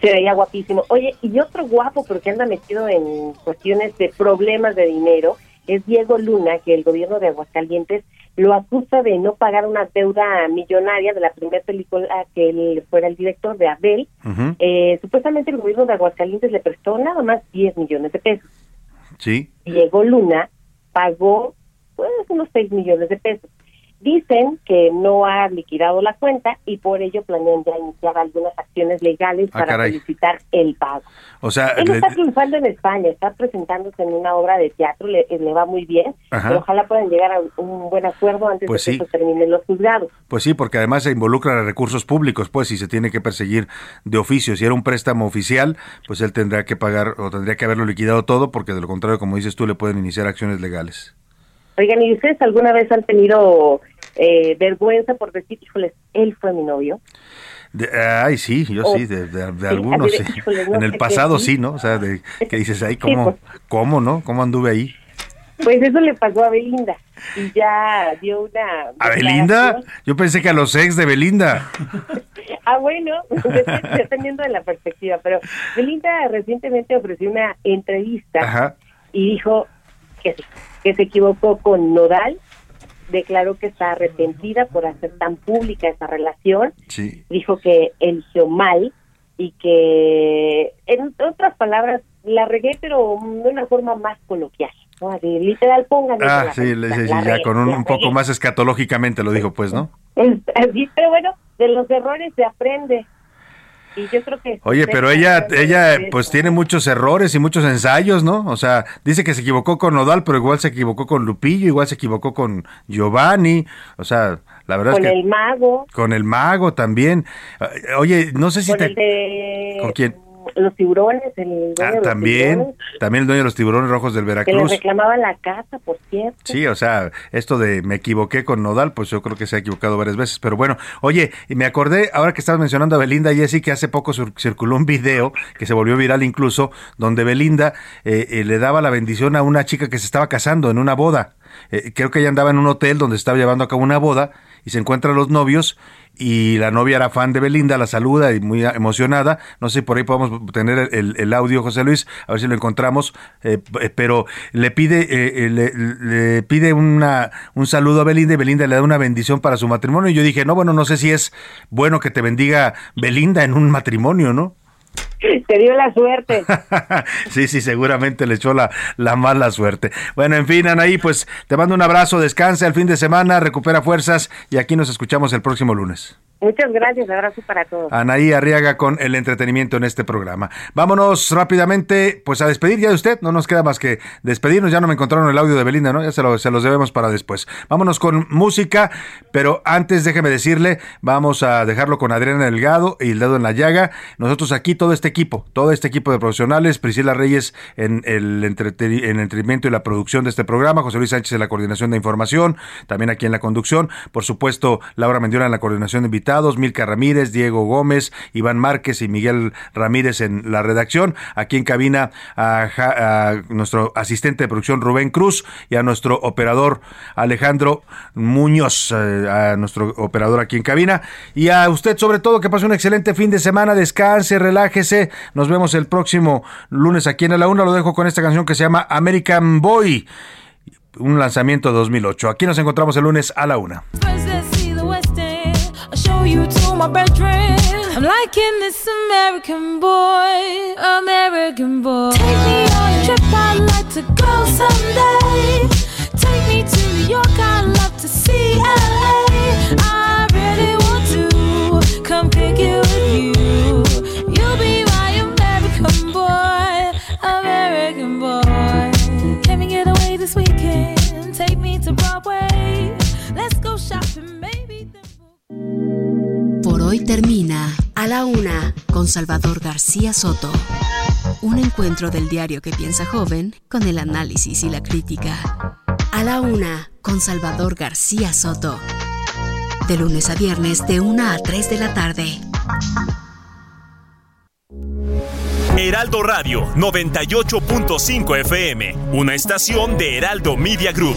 Se veía guapísimo. Oye, y otro guapo, porque anda metido en cuestiones de problemas de dinero, es Diego Luna, que el gobierno de Aguascalientes lo acusa de no pagar una deuda millonaria de la primera película que él fuera el director de Abel. Eh, supuestamente el gobierno de Aguascalientes le prestó nada más 10 millones de pesos. Sí. Diego Luna pagó pues unos 6 millones de pesos. Dicen que no ha liquidado la cuenta y por ello planean ya iniciar algunas acciones legales Ah, para caray. solicitar el pago. O sea, Él le- está triunfando en España, está presentándose en una obra de teatro, le, le va muy bien, pero ojalá puedan llegar a un buen acuerdo antes Pues de sí. que esto termine en los juzgados. Pues sí, porque además se involucran recursos públicos, pues, y se tiene que perseguir de oficio. Si era un préstamo oficial, pues él tendrá que pagar o tendría que haberlo liquidado todo, porque de lo contrario, como dices tú, le pueden iniciar acciones legales. Oigan, ¿y ustedes alguna vez han tenido eh, vergüenza por decir, híjoles, él fue mi novio? De- ay, sí, yo Oh, sí, de, de- de sí, algunos, sí. no en el pasado sí. ¿no? O sea, de, que dices, ay, ¿cómo, pues. cómo, no? ¿Cómo anduve ahí? Pues eso le pasó a Belinda y ya dio una... ¿A Belinda? Yo pensé que a los ex de Belinda. Ah, bueno, dependiendo de la perspectiva, pero Belinda recientemente ofreció una entrevista Ajá. y dijo que, sí, que se equivocó con Nodal, declaró que está arrepentida por hacer tan pública esa relación, Sí. dijo que eligió mal y que, en otras palabras, la regué, pero de una forma más coloquial. ¿no? Así, literal, pónganme Ah, la sí, la sí, sí, ya con un, poco más escatológicamente lo dijo, pues, ¿no? Así, pero bueno, de los errores se aprende. Y yo creo que... Oye, pero ella, ella, pues tiene muchos errores y muchos ensayos, ¿no? O sea, dice que se equivocó con Nodal, pero igual se equivocó con Lupillo, igual se equivocó con Giovanni. O sea, la verdad Con es que el mago, con el mago también. Oye, no sé si con te el de ¿Con quién? Los tiburones, el dueño Ah, de los también, tiburones, también el dueño de los tiburones rojos del que le Veracruz. reclamaba la casa, por cierto. Sí, o sea, esto de me equivoqué con Nodal, pues yo creo que se ha equivocado varias veces. Pero bueno, oye, y me acordé, ahora que estabas mencionando a Belinda Jessy, que hace poco circuló un video que se volvió viral incluso, donde Belinda eh, eh, le daba la bendición a una chica que se estaba casando en una boda. Eh, creo que ella andaba en un hotel donde estaba llevando a cabo una boda y se encuentran los novios y la novia era fan de Belinda, la saluda y muy emocionada. No sé, por ahí podemos tener el, el audio, José Luis, a ver si lo encontramos. eh, eh, pero le pide, eh, eh, le, le pide una, un saludo a Belinda y Belinda le da una bendición para su matrimonio. Y yo dije, no, bueno, no sé si es bueno que te bendiga Belinda en un matrimonio, ¿no? Te dio la suerte. sí, sí, seguramente le echó la, la mala suerte. Bueno, en fin, Anaí, pues te mando un abrazo, descansa el fin de semana, recupera fuerzas y aquí nos escuchamos el próximo lunes. Muchas gracias, abrazo para todos. Anaí Arriaga con el entretenimiento en este programa. Vámonos rápidamente, pues a despedir ya de usted. No nos queda más que despedirnos. Ya no me encontraron el audio de Belinda, ¿no? Ya se, lo- se los debemos para después. Vámonos con música, pero antes déjeme decirle, vamos a dejarlo con Adriana Delgado y el dedo en la llaga. Nosotros aquí, todo este equipo, todo este equipo de profesionales, Priscila Reyes en el, en el entretenimiento y la producción de este programa, José Luis Sánchez en la coordinación de información, también aquí en la conducción, por supuesto, Laura Mendiola en la coordinación de invitados, Milka Ramírez, Diego Gómez, Iván Márquez y Miguel Ramírez en la redacción, aquí en cabina a, a nuestro asistente de producción Rubén Cruz y a nuestro operador Alejandro Muñoz, eh, a nuestro operador aquí en cabina, y a usted sobre todo que pase un excelente fin de semana, descanse, relájese, nos vemos el próximo lunes aquí en la una, lo dejo con esta canción que se llama American Boy, un lanzamiento de 2008. Aquí nos encontramos el lunes a la una. You to my bedroom. I'm liking this American boy, American boy. Take me on a trip, I'd like to go someday. Take me to New York, I'd love to see LA. I really want to come pick it with you. You'll be my American boy, American boy. Can we get away this weekend? Take me to Broadway. Hoy termina A la Una con Salvador García Soto. Un encuentro del diario que piensa joven con el análisis y la crítica. A la Una con Salvador García Soto. De lunes a viernes de 1 a 3 de la tarde. Heraldo Radio 98.5 FM, una estación de Heraldo Media Group.